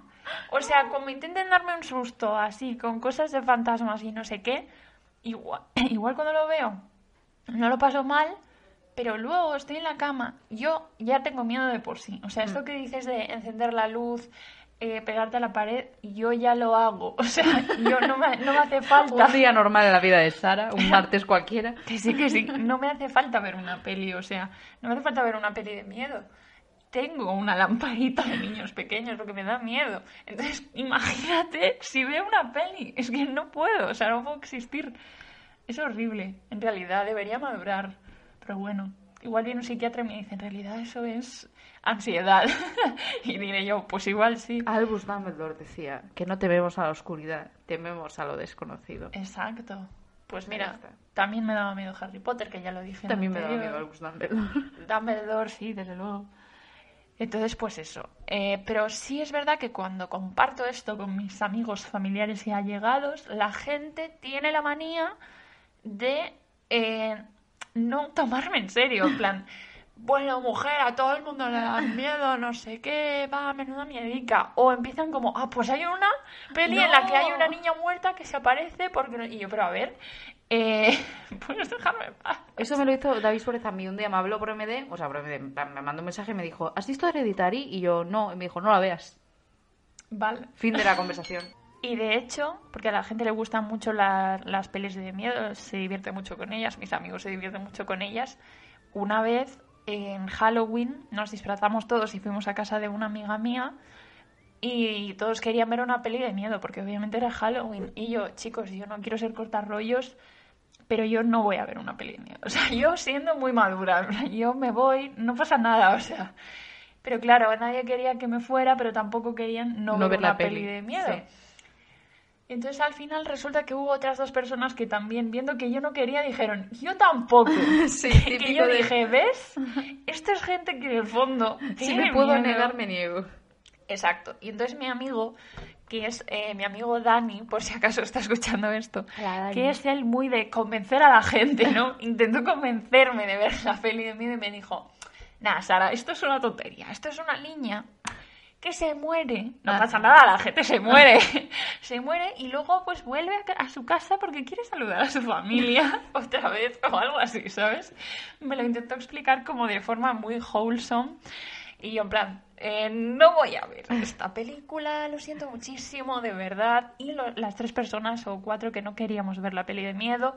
O sea, como intenten darme un susto así, con cosas de fantasmas y no sé qué, igual, igual cuando lo veo, no lo paso mal, pero luego estoy en la cama, yo ya tengo miedo de por sí. O sea, esto que dices de encender la luz, eh, pegarte a la pared, yo ya lo hago. O sea, yo no me, no me hace falta. Un día normal en la vida de Sara, un martes cualquiera. Que sí, que sí. No me hace falta ver una peli, o sea, no me hace falta ver una peli de miedo. Tengo una lamparita de niños pequeños, lo que me da miedo. Entonces, imagínate si veo una peli. Es que no puedo, o sea, no puedo existir. Es horrible. En realidad, debería madurar. Pero bueno, igual viene un psiquiatra y me dice, en realidad eso es ansiedad. y diré yo, pues igual sí. Albus Dumbledore decía que no tememos a la oscuridad, tememos a lo desconocido. Exacto. Pues mira, también me daba miedo Harry Potter, que ya lo dije. También me da anterior. miedo Albus Dumbledore. Dumbledore, sí, desde luego. Entonces, pues eso. Eh, pero sí es verdad que cuando comparto esto con mis amigos, familiares y allegados, la gente tiene la manía de eh, no tomarme en serio. En plan, bueno, mujer, a todo el mundo le da miedo, no sé qué, va, menuda miedica. O empiezan como, ah, pues hay una peli en la que hay una niña muerta que se aparece porque... no-". Y yo, pero a ver, eh, puedes dejarme en paz. Eso me lo hizo David Suárez a mí. Un día me habló por MD, o sea, por MD, me mandó un mensaje y me dijo, ¿has visto Hereditary? Y yo, no. Y me dijo, no la veas. Vale. Fin de la conversación. Y de hecho, porque a la gente le gustan mucho la- las pelis de miedo, se divierte mucho con ellas, mis amigos se divierten mucho con ellas. Una vez en Halloween nos disfrazamos todos y fuimos a casa de una amiga mía y todos querían ver una peli de miedo porque obviamente era Halloween. Y yo, chicos, yo no quiero ser cortarrollos, pero yo no voy a ver una peli de miedo. O sea, yo siendo muy madura, yo me voy, no pasa nada, o sea. Pero claro, nadie quería que me fuera, pero tampoco querían no, No ver, ver la una peli peli, de miedo. sí. Entonces al final resulta que hubo otras dos personas que también, viendo que yo no quería, dijeron, yo tampoco. Sí, que yo de- dije, ¿ves? Esto es gente que en el fondo... Si me puedo miedo". negar, me niego. Exacto. Y entonces mi amigo, que es eh, mi amigo Dani, por si acaso está escuchando esto, que es él muy de convencer a la gente, ¿no? Intentó convencerme de ver la peli de miedo y me dijo, nada, Sara, esto es una tontería, esto es una niña que se muere. No Ah. pasa nada, la gente se muere. se muere y luego pues vuelve a a su casa porque quiere saludar a su familia otra vez o algo así, ¿sabes? Me lo intentó explicar como de forma muy wholesome. Y yo en plan, eh, no voy a ver esta película, lo siento muchísimo, de verdad. Y lo- las tres personas o cuatro que no queríamos ver la peli de miedo,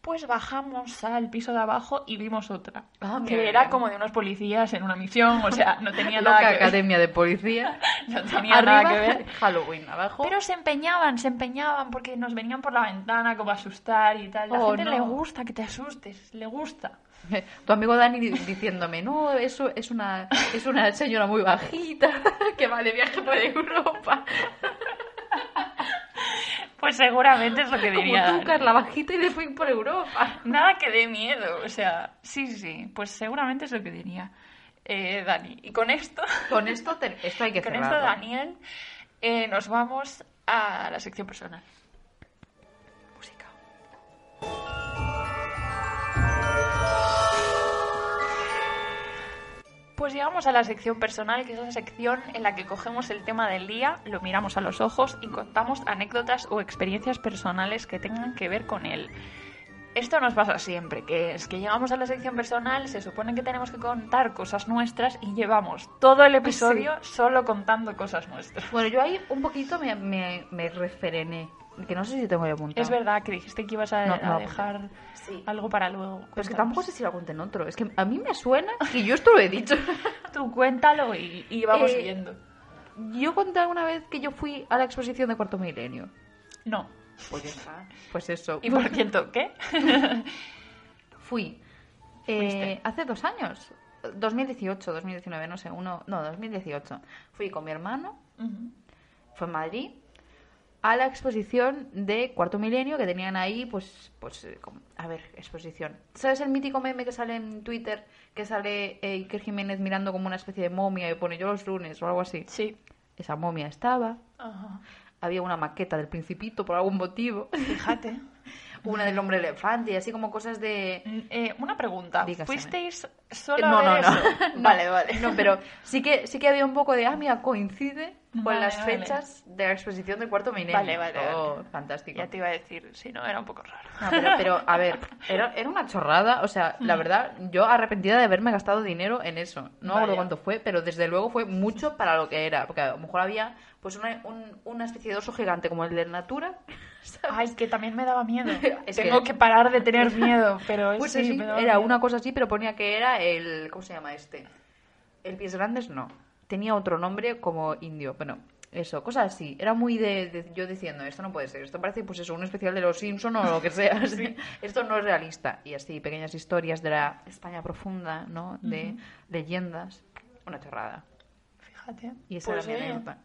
pues bajamos al piso de abajo y vimos otra. Ah, que era bien. como de unos policías en una misión, o sea, no tenía nada Loca que ver. Academia de Policía. No tenía Arriba, nada que ver. Halloween. Abajo. Pero se empeñaban, se empeñaban porque nos venían por la ventana como a asustar y tal. La Oh, gente no. le gusta que te asustes, le gusta. Tu amigo Dani di- diciéndome, no, eso es una, es una señora muy bajita que va de viaje por Europa. Pues seguramente es lo que diría. Como tú. Carla, bajita y de fui por Europa. Nada que dé miedo, o sea, sí, sí, pues seguramente es lo que diría eh, Dani. Y con esto, Con esto, te- esto hay que con esto. Daniel, eh, nos vamos a la sección personal. Música. Pues llegamos a la sección personal, que es la sección en la que cogemos el tema del día, lo miramos a los ojos y contamos anécdotas o experiencias personales que tengan que ver con él. Esto nos pasa siempre, que es que llegamos a la sección personal, se supone que tenemos que contar cosas nuestras y llevamos todo el episodio solo contando cosas nuestras. Bueno, yo ahí un poquito me, me, me refrené. Que no sé si tengo ya apuntado. Es verdad que dijiste que ibas a, No, a no. dejar Sí. algo para luego. Pero es que Cuéntanos. tampoco sé si lo conté en otro. Es que a mí me suena que yo esto lo he dicho. Tú cuéntalo y, y vamos Eh, viendo. Yo conté alguna vez que yo fui a la exposición de Cuarto Milenio. No. Pues ya está. Pues eso. Y por cierto, ¿qué? Fui eh, hace dos años. 2018, 2019, no sé, uno. No, 2018. Fui con mi hermano, Ujú. fue en Madrid, a la exposición de Cuarto Milenio que tenían ahí, pues, pues, eh, a ver, exposición. ¿Sabes el mítico meme que sale en Twitter? Que sale eh, Iker Jiménez mirando como una especie de momia y pone yo los lunes o algo así. Sí. Esa momia estaba. Ajá. Había una maqueta del Principito por algún motivo. Fíjate. Una del hombre elefante y así como cosas de... Mm, eh, una pregunta. Dígaseme. ¿Fuisteis solo no, a no, ver no. eso? No, Vale, vale. No, pero sí que, sí que había un poco de, ah, mira, coincide con Vale, las vale. fechas de la exposición del cuarto milenio. Vale, vale, Oh, vale. fantástico. Ya te iba a decir, si no, era un poco raro. No, pero, pero, a ver, era, era una chorrada. O sea, la verdad, yo arrepentida de haberme gastado dinero en eso. No Vaya. cuánto fue, pero desde luego fue mucho para lo que era. Porque a lo mejor había pues una, un- una especie de oso gigante como el de Natura. ¿Sabes? Ay, que también me daba miedo. Es Tengo que- que... parar de tener miedo, pero Pues sí, así, me daba era miedo. una cosa así, pero ponía que era el... ¿Cómo se llama este? El pies grandes no. Tenía otro nombre como indio. Bueno, eso, cosas así. Era muy de, de- yo diciendo, esto no puede ser. Esto parece pues eso, un especial de los Simpson o lo que sea. Esto no es realista. Y así, pequeñas historias de la España profunda, ¿no? De leyendas. Una chorrada. Fíjate. Y esa pues, era mi anécdota.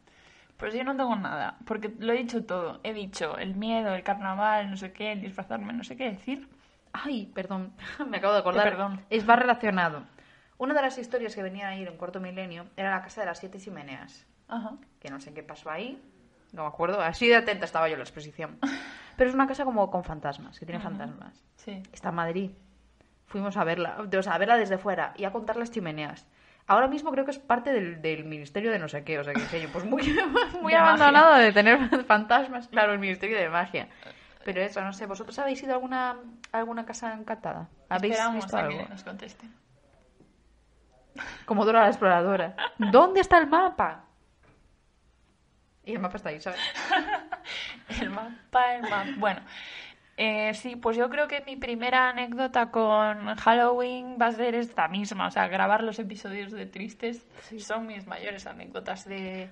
Pues yo no tengo nada, porque lo he dicho todo. He dicho el miedo, el carnaval, no sé qué, el disfrazarme, no sé qué decir. Ay, perdón, me acabo de acordar. ¿Qué perdón? Es más relacionado. Una de las historias que venía a ir en Cuarto Milenio era la casa de las siete chimeneas. Ajá. Que no sé qué pasó ahí. No me acuerdo. Así de atenta estaba yo a la exposición. Pero es una casa como con fantasmas, que tiene fantasmas. Sí. Está en Madrid. Fuimos a verla, o sea, a verla desde fuera y a contar las chimeneas. Ahora mismo creo que es parte del, del ministerio de no sé qué, o sea, que sé yo, pues muy, muy De abandonado de tener fantasmas, claro, el ministerio de magia. Pero eso, no sé, ¿vosotros habéis ido a alguna, a alguna casa encantada? ¿Habéis Esperamos visto a algo? que nos contesten. Como Dora la exploradora. ¿Dónde está el mapa? Y el mapa está ahí, ¿sabes? El mapa, el mapa. Bueno, eh, sí, pues yo creo que mi primera anécdota con Halloween va a ser esta misma. O sea, grabar los episodios de Tristes son mis mayores anécdotas de,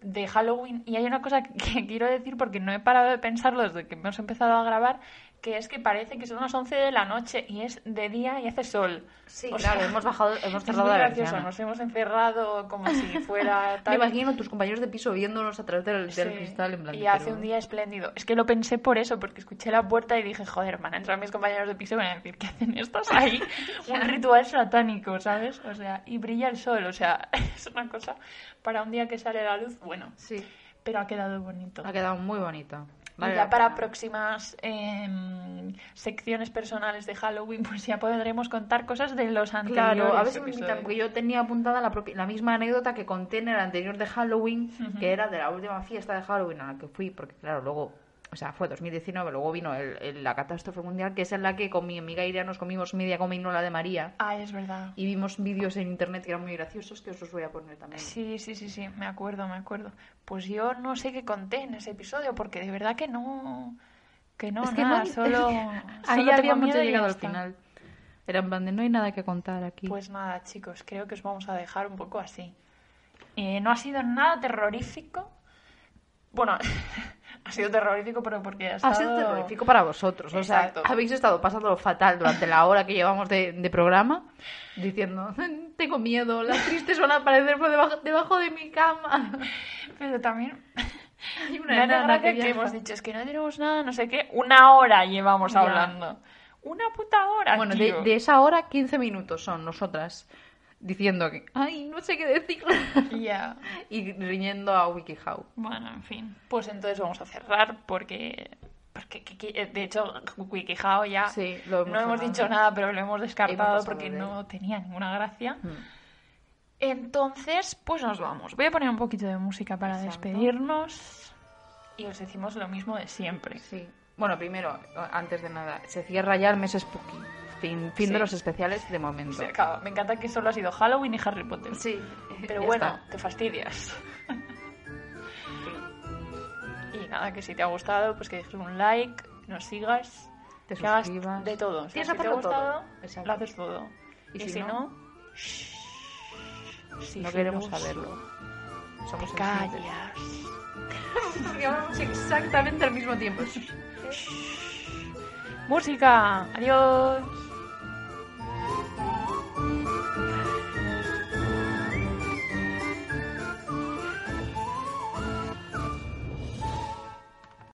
de Halloween. Y hay una cosa que quiero decir porque no he parado de pensarlo desde que hemos empezado a grabar, que es que parece que son las 11 de la noche y es de día y hace sol. Sí, O claro, sea, hemos bajado, hemos cerrado la gracioso, nos hemos encerrado como si fuera Me tal. imagino tus compañeros de piso viéndonos a través del, del Sí, cristal en plan Y hace pero- un día espléndido. Es que lo pensé por eso, porque escuché la puerta y dije, joder, van a entrar mis compañeros de piso y van a decir, ¿qué hacen estos ahí? un ritual satánico, ¿sabes? O sea, y brilla el sol, o sea, es una cosa para un día que sale la luz, bueno, Sí, pero ha quedado bonito. ha quedado muy bonito. Y Vale ya para próximas em, secciones personales de Halloween, pues ya podremos contar cosas de los anteriores Claro, a si me invitan, porque yo tenía apuntada la, la misma anécdota que conté en el anterior de Halloween, que era de la última fiesta de Halloween a la que fui, porque claro, luego, o sea, fue 2019, luego vino el- el- la catástrofe mundial, que es en la que con mi amiga Iria nos comimos media cominola de María Ay, es verdad. y vimos vídeos en internet que eran muy graciosos, que os los voy a poner también. Sí, sí, sí, sí, me acuerdo, me acuerdo. Pues yo no sé qué conté en ese episodio, porque de verdad que no... Que no, es que nada, no, solo... ahí habíamos llegado al final. Era en plan de no hay nada que contar aquí. Pues nada, chicos, creo que os vamos a dejar un poco así. Eh, no ha sido nada terrorífico. Bueno, ha sido terrorífico, pero porque ha Ha estado... sido terrorífico para vosotros. O sea, Exacto. habéis estado pasándolo fatal durante la hora que llevamos de, de programa, diciendo, tengo miedo, las tristes van a aparecer por debajo, debajo de mi cama. Pero también Hay hace gracia que, hemos dicho, es que no tenemos nada, no sé qué. Una hora llevamos Ya. hablando. Una puta hora, Bueno, de esa hora, 15 minutos son nosotras diciendo que, ay, no sé qué decir. Ya. y riñendo a WikiHow. Bueno, en fin. Pues entonces vamos a cerrar porque... Porque, que- que- de hecho, WikiHow ya Sí, lo hemos no hemos dicho nada, pero lo hemos descartado Hemos porque de no tenía ninguna gracia. Mm. Entonces, pues nos vamos. Voy a poner un poquito de música para Exacto. despedirnos. Y os decimos lo mismo de siempre. Sí. Bueno, primero, antes de nada, se cierra ya el mes Spooky. Fin, fin Sí. de los especiales de momento. Se acaba. Me encanta que solo ha sido Halloween y Harry Potter. Sí, Pero ya bueno, está. te fastidias. y nada, que si te ha gustado, pues que dejes un like, nos sigas, Te que hagas de todo. O sea, Tienes si que te ha todo. gustado, Exacto. lo haces todo. Y Y, si si, no, no, No queremos saberlo. Somos Te callas. Porque hablamos exactamente al mismo tiempo. Música. Adiós.